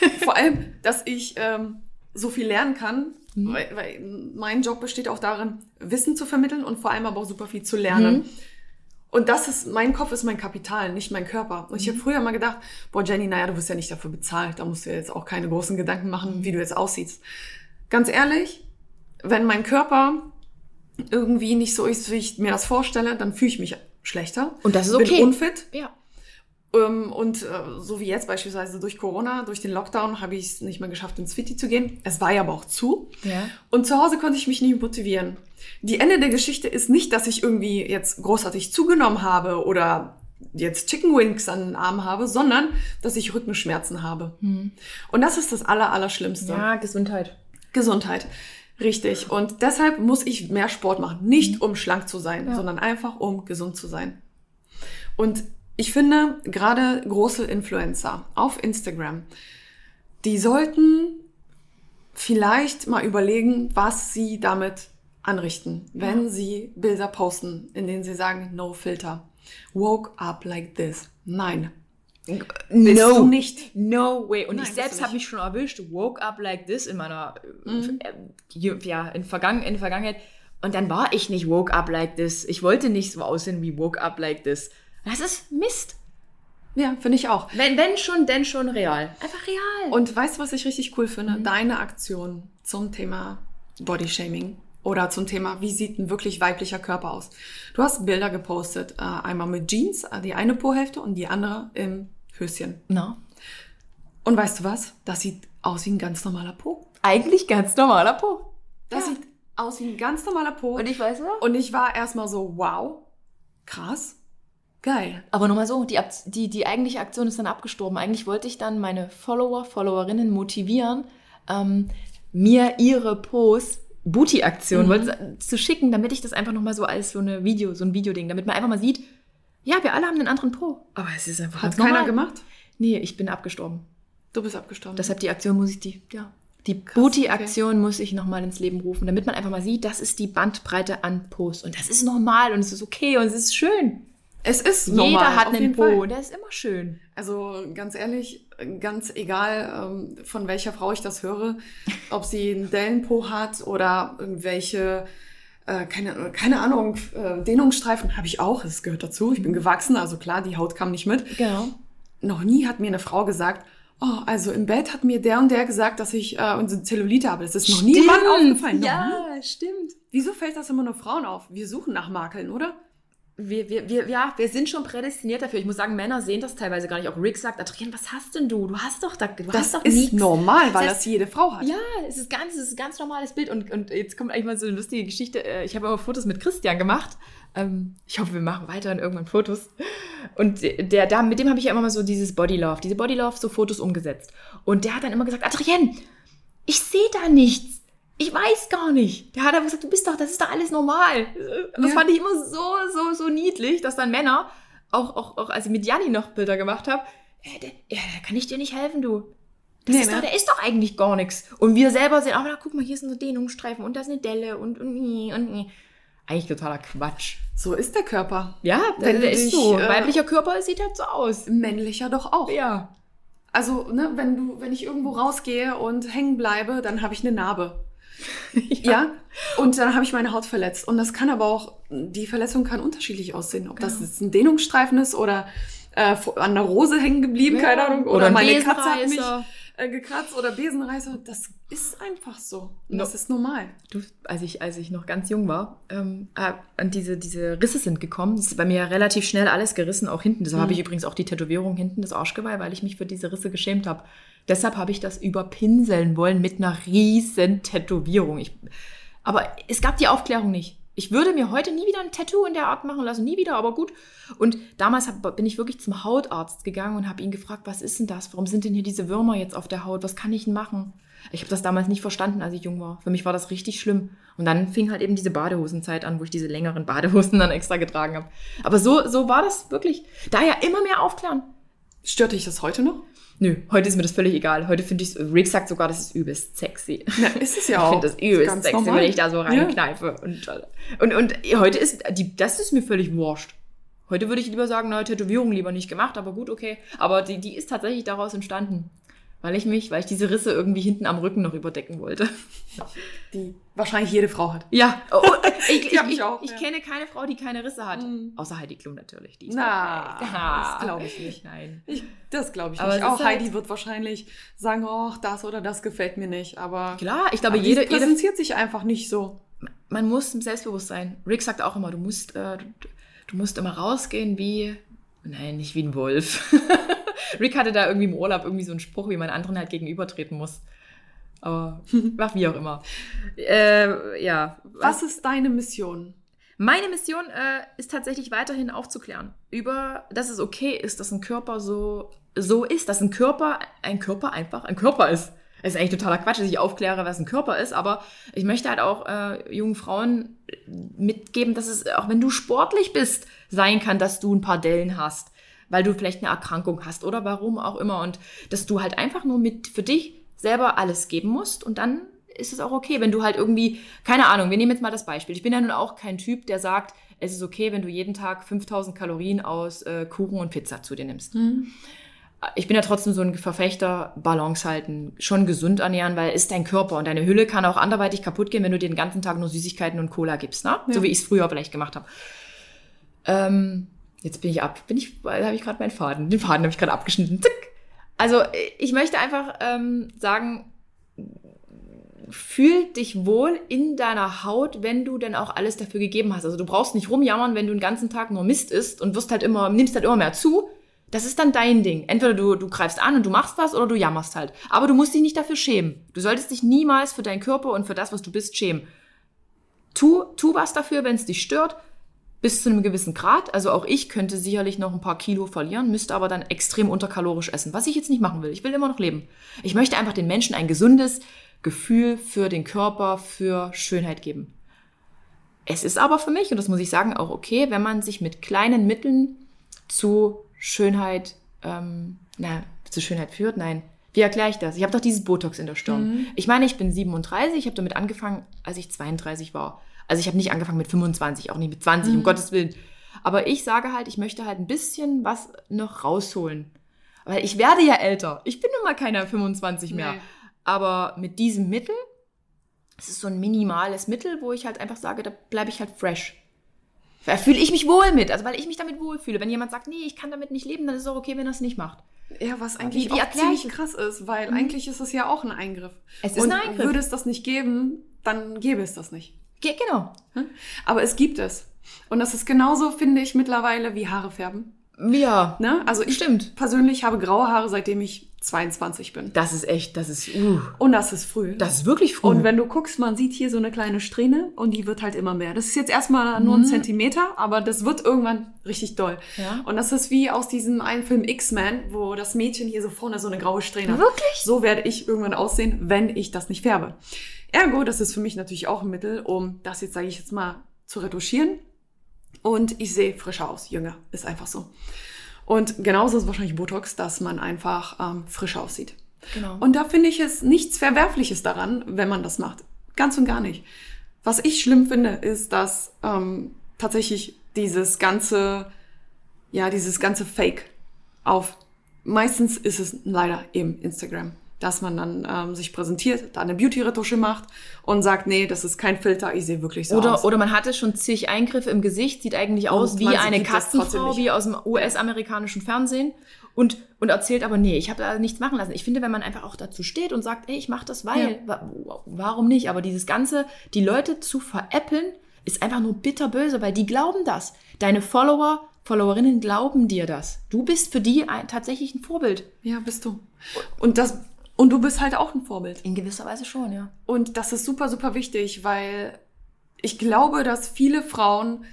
und [LAUGHS] vor allem, dass ich ähm, so viel lernen kann, Mhm. weil, weil mein Job besteht auch darin, Wissen zu vermitteln und vor allem aber auch super viel zu lernen. Mhm. Und das ist, mein Kopf ist mein Kapital, nicht mein Körper. Und ich Mhm. habe früher mal gedacht, boah, Jenny, naja, du wirst ja nicht dafür bezahlt, da musst du jetzt auch keine großen Gedanken machen, Mhm. wie du jetzt aussiehst. Ganz ehrlich, wenn mein Körper irgendwie nicht so ist, wie ich mir das vorstelle, dann fühle ich mich schlechter. Und das ist Bin okay. unfit. Ja. Ähm, und äh, so wie jetzt beispielsweise durch Corona, durch den Lockdown, habe ich es nicht mehr geschafft, ins Fitti zu gehen. Es war ja aber auch zu. Ja. Und zu Hause konnte ich mich nicht motivieren. Die Ende der Geschichte ist nicht, dass ich irgendwie jetzt großartig zugenommen habe oder jetzt Chicken Wings an den Arm habe, sondern dass ich Rückenschmerzen habe. Und das ist das Aller, Allerschlimmste. Ja, Gesundheit. Gesundheit. Richtig. Und deshalb muss ich mehr Sport machen. Nicht um schlank zu sein, Ja. sondern einfach um gesund zu sein. Und ich finde, gerade große Influencer auf Instagram, die sollten vielleicht mal überlegen, was sie damit anrichten, wenn sie Bilder posten, in denen sie sagen, no filter. Woke up like this. Nein. Bist no, du nicht. No way. Und Nein, ich selbst habe mich schon erwischt, woke up like this in meiner, äh, ja, in, Vergangen, in Vergangenheit. Und dann war ich nicht woke up like this. Ich wollte nicht so aussehen wie woke up like this. Das ist Mist. Ja, finde ich auch. Wenn, wenn schon, denn schon real. Einfach real. Und weißt du, was ich richtig cool finde? Deine Aktion zum Thema Bodyshaming oder zum Thema, wie sieht ein wirklich weiblicher Körper aus? Du hast Bilder gepostet, äh, einmal mit Jeans, äh, die eine Po-Hälfte und die andere im Höschen. Na? Und weißt du was? Das sieht aus wie ein ganz normaler Po. Eigentlich ganz normaler Po. Das Ja. sieht aus wie ein ganz normaler Po. Und ich weiß noch. Und ich war erstmal so, wow, krass, geil. Aber nur mal so, die, die, die eigentliche Aktion ist dann abgestorben. Eigentlich wollte ich dann meine Follower, Followerinnen motivieren, ähm, mir ihre Posts, Booty-Aktion, Mhm. zu schicken, damit ich das einfach nochmal so als so eine Video, so ein Videoding, damit man einfach mal sieht, ja, wir alle haben einen anderen Po. Aber es ist einfach Hat keiner gemacht? Nee, ich bin abgestorben. Du bist abgestorben. Deshalb die Aktion muss ich die, ja. Die Booty-Aktion muss ich nochmal ins Leben rufen, damit man einfach mal sieht, das ist die Bandbreite an Posts. Und das ist normal und es ist okay und es ist schön. Es ist normal. Jeder hat auf einen jeden Po Fall. der ist immer schön. Also ganz ehrlich, ganz egal, ähm, von welcher Frau ich das höre, [LAUGHS] ob sie einen Dellenpo hat oder irgendwelche, äh, keine, keine Ahnung, äh, Dehnungsstreifen, habe ich auch, das gehört dazu. Ich bin gewachsen, also klar, die Haut kam nicht mit. Genau. Noch nie hat mir eine Frau gesagt, oh, also im Bett hat mir der und der gesagt, dass ich äh, unsere Zellulite habe. Das ist noch nie jemand aufgefallen. Noch nie. Ja, stimmt. Wieso fällt das immer nur Frauen auf? Wir suchen nach Makeln, oder? Wir, wir, wir, ja, wir sind schon prädestiniert dafür. Ich muss sagen, Männer sehen das teilweise gar nicht. Auch Rick sagt, Adrian, was hast denn du? Du hast doch da, du Das hast doch ist nichts. normal, weil Das heißt- das jede Frau hat. Ja, es ist ganz, es ist ein ganz normales Bild. Und, und jetzt kommt eigentlich mal so eine lustige Geschichte. Äh, Ich habe immer Fotos mit Christian gemacht. Ähm, Ich hoffe, wir machen weiterhin irgendwann Fotos. Und der, da, mit dem habe ich ja immer mal so dieses Body Love, diese Body Love, so Fotos umgesetzt. Und der hat dann immer gesagt, Adrienne, ich sehe da nichts. Ich weiß gar nicht. Der hat aber gesagt, du bist doch, das ist doch alles normal. Das Ja. fand ich immer so, so, so niedlich, dass dann Männer, auch, auch, auch als ich mit Janni noch Bilder gemacht habe, äh, der, ja, da kann ich dir nicht helfen, du. Das Nee, ist ne? doch, der ist doch eigentlich gar nichts. Und wir selber sehen, aber guck mal, hier ist ein Dehnungsstreifen und da ist eine Delle und und und, und. Eigentlich totaler Quatsch. So ist der Körper. Ja, der, der ist so. äh, Weiblicher Körper sieht halt so aus. Männlicher doch auch. Ja. Also, ne, wenn du, wenn ich irgendwo rausgehe und hängen bleibe, dann habe ich eine Narbe. [LAUGHS] Ja. Und dann habe ich meine Haut verletzt. Und das kann aber auch, die Verletzung kann unterschiedlich aussehen. Ob das Genau. jetzt ein Dehnungsstreifen ist oder äh, an der Rose hängen geblieben, keine Ahnung. Oder, Oder ein meine Katze hat mich äh, gekratzt oder Besenreißer. Das ist einfach so. Und No. das ist normal. Du, als ich, als ich noch ganz jung war, ähm, äh, und diese, diese Risse sind gekommen. Es ist bei mir relativ schnell alles gerissen, auch hinten. Deshalb Mhm. habe ich übrigens auch die Tätowierung hinten, das Arschgeweih, weil ich mich für diese Risse geschämt habe. Deshalb habe ich das überpinseln wollen mit einer riesen Tätowierung. Ich, aber es gab die Aufklärung nicht. Ich würde mir heute nie wieder ein Tattoo in der Art machen lassen, nie wieder, aber gut. Und damals hab, bin ich wirklich zum Hautarzt gegangen und habe ihn gefragt, was ist denn das? Warum sind denn hier diese Würmer jetzt auf der Haut? Was kann ich denn machen? Ich habe das damals nicht verstanden, als ich jung war. Für mich war das richtig schlimm. Und dann fing halt eben diese Badehosenzeit an, wo ich diese längeren Badehosen dann extra getragen habe. Aber so, so war das wirklich. Daher immer mehr aufklären. Stört dich das heute noch? Nö, heute ist mir das völlig egal. Heute finde ich Rick sagt sogar, das ist übelst sexy. Na, ist es ja [LAUGHS] Ich auch. finde das übelst Ganz sexy, normal. wenn ich da so Ja. reinkneife. Und, und, und heute ist, die, das ist mir völlig wurscht. Heute würde ich lieber sagen, na, Tätowierung lieber nicht gemacht, aber gut, okay. Aber die, die ist tatsächlich daraus entstanden. Weil ich mich, weil ich diese Risse irgendwie hinten am Rücken noch überdecken wollte. Die wahrscheinlich jede Frau hat. Ja, oh, [LAUGHS] ich, ich, ich, ich auch, ich ja. kenne keine Frau, die keine Risse hat. Mhm. Außer Heidi Klum natürlich. Die Na, perfekt. das [LAUGHS] glaube ich nicht. Nein. Das glaube ich Aber nicht. Auch halt- Heidi wird wahrscheinlich sagen, oh, das oder das gefällt mir nicht. Aber, Klar, ich glaube, aber jede, die jede präsentiert sich einfach nicht so. man muss selbstbewusst sein. Rick sagt auch immer, du musst, äh, du, du musst immer rausgehen wie, nein, nicht wie ein Wolf. [LAUGHS] Rick hatte da irgendwie im Urlaub irgendwie so einen Spruch, wie man anderen halt gegenübertreten muss. Aber [LAUGHS] ach, wie auch immer. Äh, ja. Was ist deine Mission? Meine Mission äh, ist tatsächlich weiterhin aufzuklären über, dass es okay ist, dass ein Körper so, so ist, dass ein Körper, ein Körper einfach ein Körper ist. Es ist eigentlich totaler Quatsch, dass ich aufkläre, was ein Körper ist, aber ich möchte halt auch äh, jungen Frauen mitgeben, dass es, auch wenn du sportlich bist, sein kann, dass du ein paar Dellen hast, weil du vielleicht eine Erkrankung hast oder warum auch immer und dass du halt einfach nur mit für dich selber alles geben musst und dann ist es auch okay, wenn du halt irgendwie, keine Ahnung, wir nehmen jetzt mal das Beispiel. Ich bin ja nun auch kein Typ, der sagt, es ist okay, wenn du jeden Tag 5000 Kalorien aus äh, Kuchen und Pizza zu dir nimmst. Mhm. Ich bin ja trotzdem so ein Verfechter, Balance halten, schon gesund ernähren, weil ist dein Körper und deine Hülle kann auch anderweitig kaputt gehen, wenn du dir den ganzen Tag nur Süßigkeiten und Cola gibst, ne? Ja. So wie ich es früher vielleicht gemacht habe. Ähm, jetzt bin ich ab, bin ich, habe ich gerade meinen Faden, den Faden habe ich gerade abgeschnitten. Zick. Also ich möchte einfach ähm, sagen, fühl dich wohl in deiner Haut, wenn du denn auch alles dafür gegeben hast. Also du brauchst nicht rumjammern, wenn du den ganzen Tag nur Mist isst und wirst halt immer, nimmst halt immer mehr zu. Das ist dann dein Ding. Entweder du, du greifst an und du machst was oder du jammerst halt. Aber du musst dich nicht dafür schämen. Du solltest dich niemals für deinen Körper und für das, was du bist, schämen. Tu, tu was dafür, wenn es dich stört, bis zu einem gewissen Grad. Also auch ich könnte sicherlich noch ein paar Kilo verlieren, müsste aber dann extrem unterkalorisch essen, was ich jetzt nicht machen will. Ich will immer noch leben. Ich möchte einfach den Menschen ein gesundes Gefühl für den Körper, für Schönheit geben. Es ist aber für mich, und das muss ich sagen, auch okay, wenn man sich mit kleinen Mitteln zu Schönheit, ähm, na, zu Schönheit führt. Nein, wie erkläre ich das? Ich habe doch dieses Botox in der Stirn. Ich meine, ich bin 37, ich habe damit angefangen, als ich 32 war. Also ich habe nicht angefangen mit 25, auch nicht mit 20, um Gottes Willen. Aber ich sage halt, ich möchte halt ein bisschen was noch rausholen. Weil ich werde ja älter. Ich bin nun mal keine 25 mehr. Nee. Aber mit diesem Mittel, es ist so ein minimales Mittel, wo ich halt einfach sage, da bleibe ich halt fresh. Da fühle ich mich wohl mit, also weil ich mich damit wohlfühle. Wenn jemand sagt, nee, ich kann damit nicht leben, dann ist es auch okay, wenn er es nicht macht. Ja, was eigentlich Wie- wie auch ziemlich ich- Mhm. krass ist, weil eigentlich ist es ja auch ein Eingriff. Es ist Und ein Eingriff. würde es das nicht geben, dann gäbe es das nicht. Ge genau. Aber es gibt es. Und das ist genauso, finde ich, mittlerweile wie Haare färben. Ja, Ne? Also ich Stimmt. persönlich habe graue Haare, seitdem ich 22 bin. das ist echt, das ist, uh, Und das ist früh. das ist wirklich früh. und wenn du guckst, man sieht hier so eine kleine Strähne und die wird halt immer mehr. Das ist jetzt erstmal nur ein Zentimeter, aber das wird irgendwann richtig doll. Mhm. Ja. Und das ist wie aus diesem einen Film X-Men, wo das Mädchen hier so vorne so eine graue Strähne hat. Wirklich? So werde ich irgendwann aussehen, wenn ich das nicht färbe. Ergo, das ist für mich natürlich auch ein Mittel, um das jetzt, sage ich jetzt mal, zu retuschieren. Und ich sehe frischer aus, jünger. Ist einfach so. Und genauso ist wahrscheinlich Botox, dass man einfach ähm, frischer aussieht. genau. Und da finde ich es nichts Verwerfliches daran, wenn man das macht. Ganz und gar nicht. Was ich schlimm finde, ist, dass ähm, tatsächlich dieses ganze, ja, dieses ganze Fake auf, meistens ist es leider eben Instagram, dass man dann ähm, sich präsentiert, da eine Beauty-Retusche macht und sagt, nee, das ist kein Filter, ich sehe wirklich so Oder, aus. oder man hatte schon zig Eingriffe im Gesicht, sieht eigentlich aus wie man eine nicht. wie aus dem US-amerikanischen Fernsehen und, und erzählt aber, nee, ich habe da nichts machen lassen. Ich finde, wenn man einfach auch dazu steht und sagt, ey, ich mache das, weil, wa warum nicht? Aber dieses Ganze, die Leute zu veräppeln, ist einfach nur bitterböse, weil die glauben das. Deine Follower, Followerinnen glauben dir das. Du bist für die ein, tatsächlich ein Vorbild. Ja, bist du. Und das, und du bist halt auch ein Vorbild. In gewisser Weise schon, ja. Und das ist super, super wichtig, weil ich glaube, dass viele Frauen,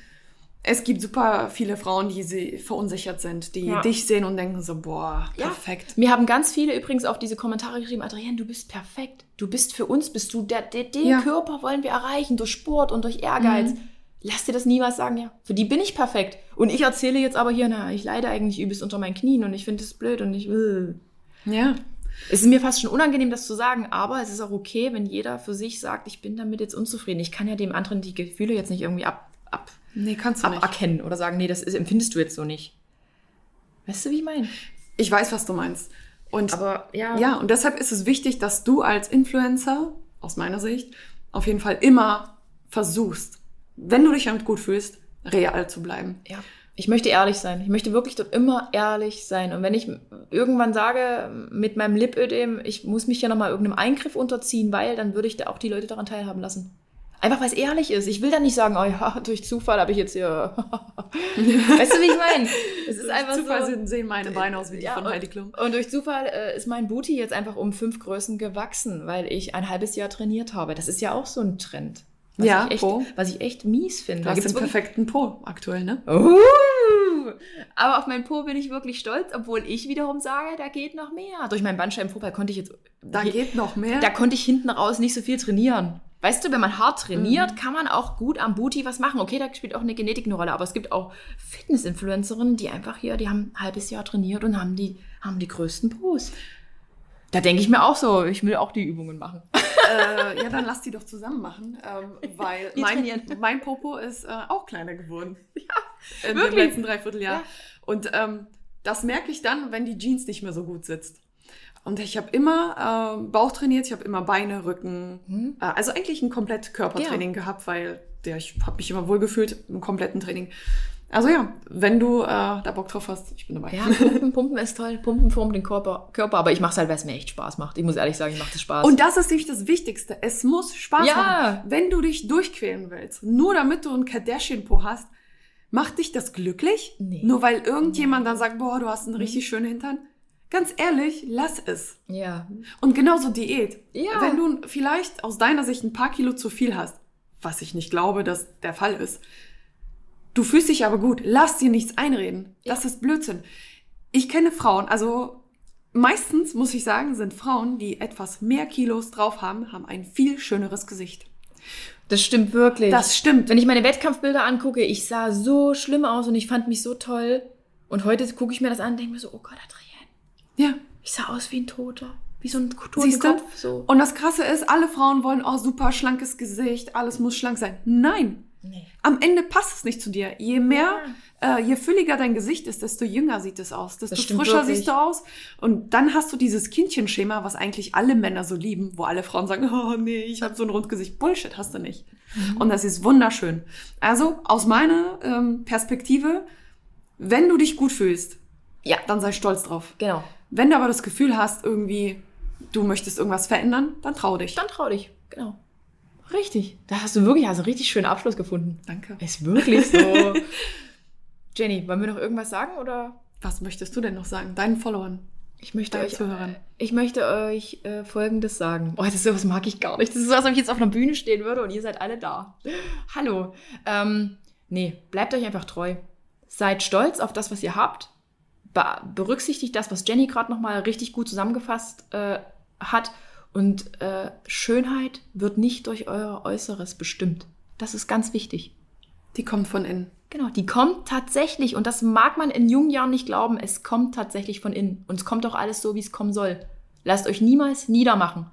es gibt super viele Frauen, die sie verunsichert sind, die Ja. dich sehen und denken so, boah, Ja. perfekt. Mir haben ganz viele übrigens auf diese Kommentare geschrieben, Adrienne, du bist perfekt. Du bist für uns, bist du der, der den Ja. Mhm. Körper wollen wir erreichen durch Sport und durch Ehrgeiz. Lass dir das niemals sagen, ja. Für die bin ich perfekt. Und ich erzähle jetzt aber hier, na, ich leide eigentlich übelst unter meinen Knien und ich finde es blöd und ich will. Ja. Es ist mir fast schon unangenehm, das zu sagen, aber es ist auch okay, wenn jeder für sich sagt, ich bin damit jetzt unzufrieden. Ich kann ja dem anderen die Gefühle jetzt nicht irgendwie ab, ab, Nee, kannst du nicht. aberkennen oder sagen, nee, das ist, empfindest du jetzt so nicht. Weißt du, wie ich meine? Ich weiß, was du meinst. Und Aber ja. ja, und deshalb ist es wichtig, dass du als Influencer, aus meiner Sicht, auf jeden Fall immer versuchst, wenn du dich damit gut fühlst, real zu bleiben. Ja. Ich möchte ehrlich sein. Ich möchte wirklich dort immer ehrlich sein. Und wenn ich irgendwann sage, mit meinem Lipödem, ich muss mich ja nochmal irgendeinem Eingriff unterziehen, weil, dann würde ich da auch die Leute daran teilhaben lassen. Einfach weil es ehrlich ist. Ich will dann nicht sagen, oh ja, [LAUGHS] durch Zufall habe ich jetzt hier. [LAUGHS] weißt du, wie ich meine? Es ist einfach Zufall so. sehen- meine Beine aus wie die Ja, von und- Heidi Klum. Und durch Zufall äh, ist mein Booty jetzt einfach um fünf Größen gewachsen, weil ich ein halbes Jahr trainiert habe. Das ist ja auch so ein Trend. Was Ja, ich echt, Po. was ich echt mies finde. Du Da hast den perfekten Po aktuell, ne? Uh, aber auf meinen Po bin ich wirklich stolz, obwohl ich wiederum sage, da geht noch mehr. Durch meinen Bandscheibenvorfall konnte ich jetzt, Da geht noch mehr. da konnte ich hinten raus nicht so viel trainieren. Weißt du, wenn man hart trainiert, kann man auch gut am Booty was machen. Okay, da spielt auch eine Genetik eine Rolle, aber es gibt auch Fitness-Influencerinnen, die einfach hier, die haben ein halbes Jahr trainiert und haben die, haben die größten Pos. Da denke ich mir auch so, ich will auch die Übungen machen. [LAUGHS] äh, ja, dann lass die doch zusammen machen, ähm, weil [LAUGHS] mein, mein Popo ist äh, auch kleiner geworden. [LAUGHS] Ja, in wirklich? dem letzten Dreivierteljahr. Ja. Und ähm, das merke ich dann, wenn die Jeans nicht mehr so gut sitzt. Und ich habe immer ähm, Bauch trainiert, ich habe immer Beine, Rücken, Hm? äh, also eigentlich ein komplett Körpertraining gehabt, weil der, ich habe mich immer wohl gefühlt im kompletten Training. Also ja, wenn du äh, da Bock drauf hast, ich bin dabei. Ja, Pumpen, Pumpen ist toll. Pumpen formt den Körper, Körper aber ich mache es halt, weil es mir echt Spaß macht. Ich muss ehrlich sagen, ich mache das Spaß. Und das ist nämlich das Wichtigste. Es muss Spaß Ja. machen. Wenn du dich durchquälen willst, nur damit du ein Kardashian-Po hast, macht dich das glücklich? Nee. Nur weil irgendjemand dann sagt, boah, du hast einen richtig schönen Hintern? Ganz ehrlich, lass es. ja. Und genauso Diät. Ja. Wenn du vielleicht aus deiner Sicht ein paar Kilo zu viel hast, was ich nicht glaube, dass der Fall ist, du fühlst dich aber gut, lass dir nichts einreden. Das ist Blödsinn. Ich kenne Frauen, also meistens muss ich sagen, sind Frauen, die etwas mehr Kilos drauf haben, haben ein viel schöneres Gesicht. Das stimmt wirklich. Das stimmt. Wenn ich meine Wettkampfbilder angucke, ich sah so schlimm aus und ich fand mich so toll. Und heute gucke ich mir das an und denke mir so, oh Gott, Adrienne, Ja. ich sah aus wie ein Toter. Wie so ein du? Totenkopf. So. Und das Krasse ist, alle Frauen wollen, oh, super schlankes Gesicht, alles muss schlank sein. Nein. Nee. Am Ende passt es nicht zu dir. Je mehr, äh, je fülliger dein Gesicht ist, desto jünger sieht es aus, desto frischer wirklich. siehst du aus. Und dann hast du dieses Kindchenschema, was eigentlich alle Männer so lieben, wo alle Frauen sagen, [LAUGHS] oh nee, ich habe so ein Rundgesicht. Bullshit hast du nicht. Mhm. Und das ist wunderschön. Also aus meiner ähm, Perspektive, wenn du dich gut fühlst, Ja, dann sei stolz drauf. genau. Wenn du aber das Gefühl hast, irgendwie, du möchtest irgendwas verändern, dann trau dich. Dann trau dich. Genau. Richtig. Da hast du wirklich also richtig schönen Abschluss gefunden. Danke. Ist wirklich so. [LAUGHS] Jenny, wollen wir noch irgendwas sagen oder? Was möchtest du denn noch sagen? Deinen Followern? Ich möchte euch, Zuhörern. ich möchte euch äh, Folgendes sagen. Oh, das ist sowas mag ich gar nicht. Das ist so, als ob ich jetzt auf einer Bühne stehen würde und ihr seid alle da. [LAUGHS] Hallo. Ähm, nee, bleibt euch einfach treu. Seid stolz auf das, was ihr habt. Be berücksichtigt das, was Jenny gerade nochmal richtig gut zusammengefasst äh, hat. Und äh, Schönheit wird nicht durch euer Äußeres bestimmt. Das ist ganz wichtig. Die kommt von innen. Genau, die kommt tatsächlich, und das mag man in jungen Jahren nicht glauben, es kommt tatsächlich von innen. Und es kommt auch alles so, wie es kommen soll. Lasst euch niemals niedermachen.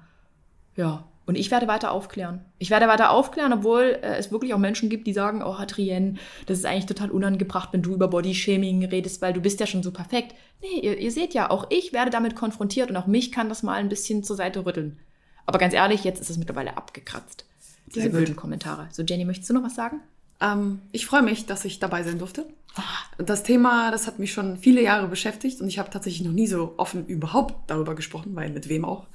Ja, und ich werde weiter aufklären. Ich werde weiter aufklären, obwohl äh, es wirklich auch Menschen gibt, die sagen, oh, Adrienne, das ist eigentlich total unangebracht, wenn du über Bodyshaming redest, weil du bist ja schon so perfekt. Nee, ihr, ihr seht ja, auch ich werde damit konfrontiert und auch mich kann das mal ein bisschen zur Seite rütteln. Aber ganz ehrlich, jetzt ist es mittlerweile abgekratzt. Diese blöden Kommentare. So, Jenny, möchtest du noch was sagen? Ähm, ich freue mich, dass ich dabei sein durfte. Das Thema, das hat mich schon viele Jahre beschäftigt und ich habe tatsächlich noch nie so offen überhaupt darüber gesprochen, weil mit wem auch.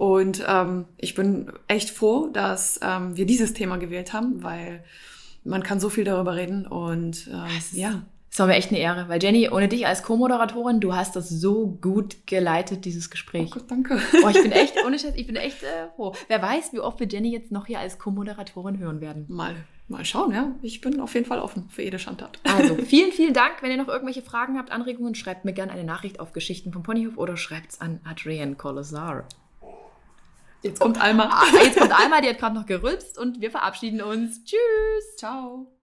Und ähm, ich bin echt froh, dass ähm, wir dieses Thema gewählt haben, weil man kann so viel darüber reden und ähm, Es ist- ja, Es war mir echt eine Ehre, weil Jenny, ohne dich als Co-Moderatorin, du hast das so gut geleitet, dieses oh Gespräch. Gott, danke. Oh, ich bin echt, [LAUGHS] ohne Scheiß, ich bin echt äh, froh. Wer weiß, wie oft wir Jenny jetzt noch hier als Co-Moderatorin hören werden. Mal, mal schauen, ja. Ich bin auf jeden Fall offen für jede Schandtat. Also, [LAUGHS] vielen, vielen Dank. Wenn ihr noch irgendwelche Fragen habt, Anregungen, schreibt mir gerne eine Nachricht auf Geschichten vom Ponyhof oder schreibt's an Adrienne Colazar. Jetzt kommt Alma. [LAUGHS] Ah, jetzt kommt Alma, die hat gerade noch gerülpst und wir verabschieden uns. Tschüss. Ciao.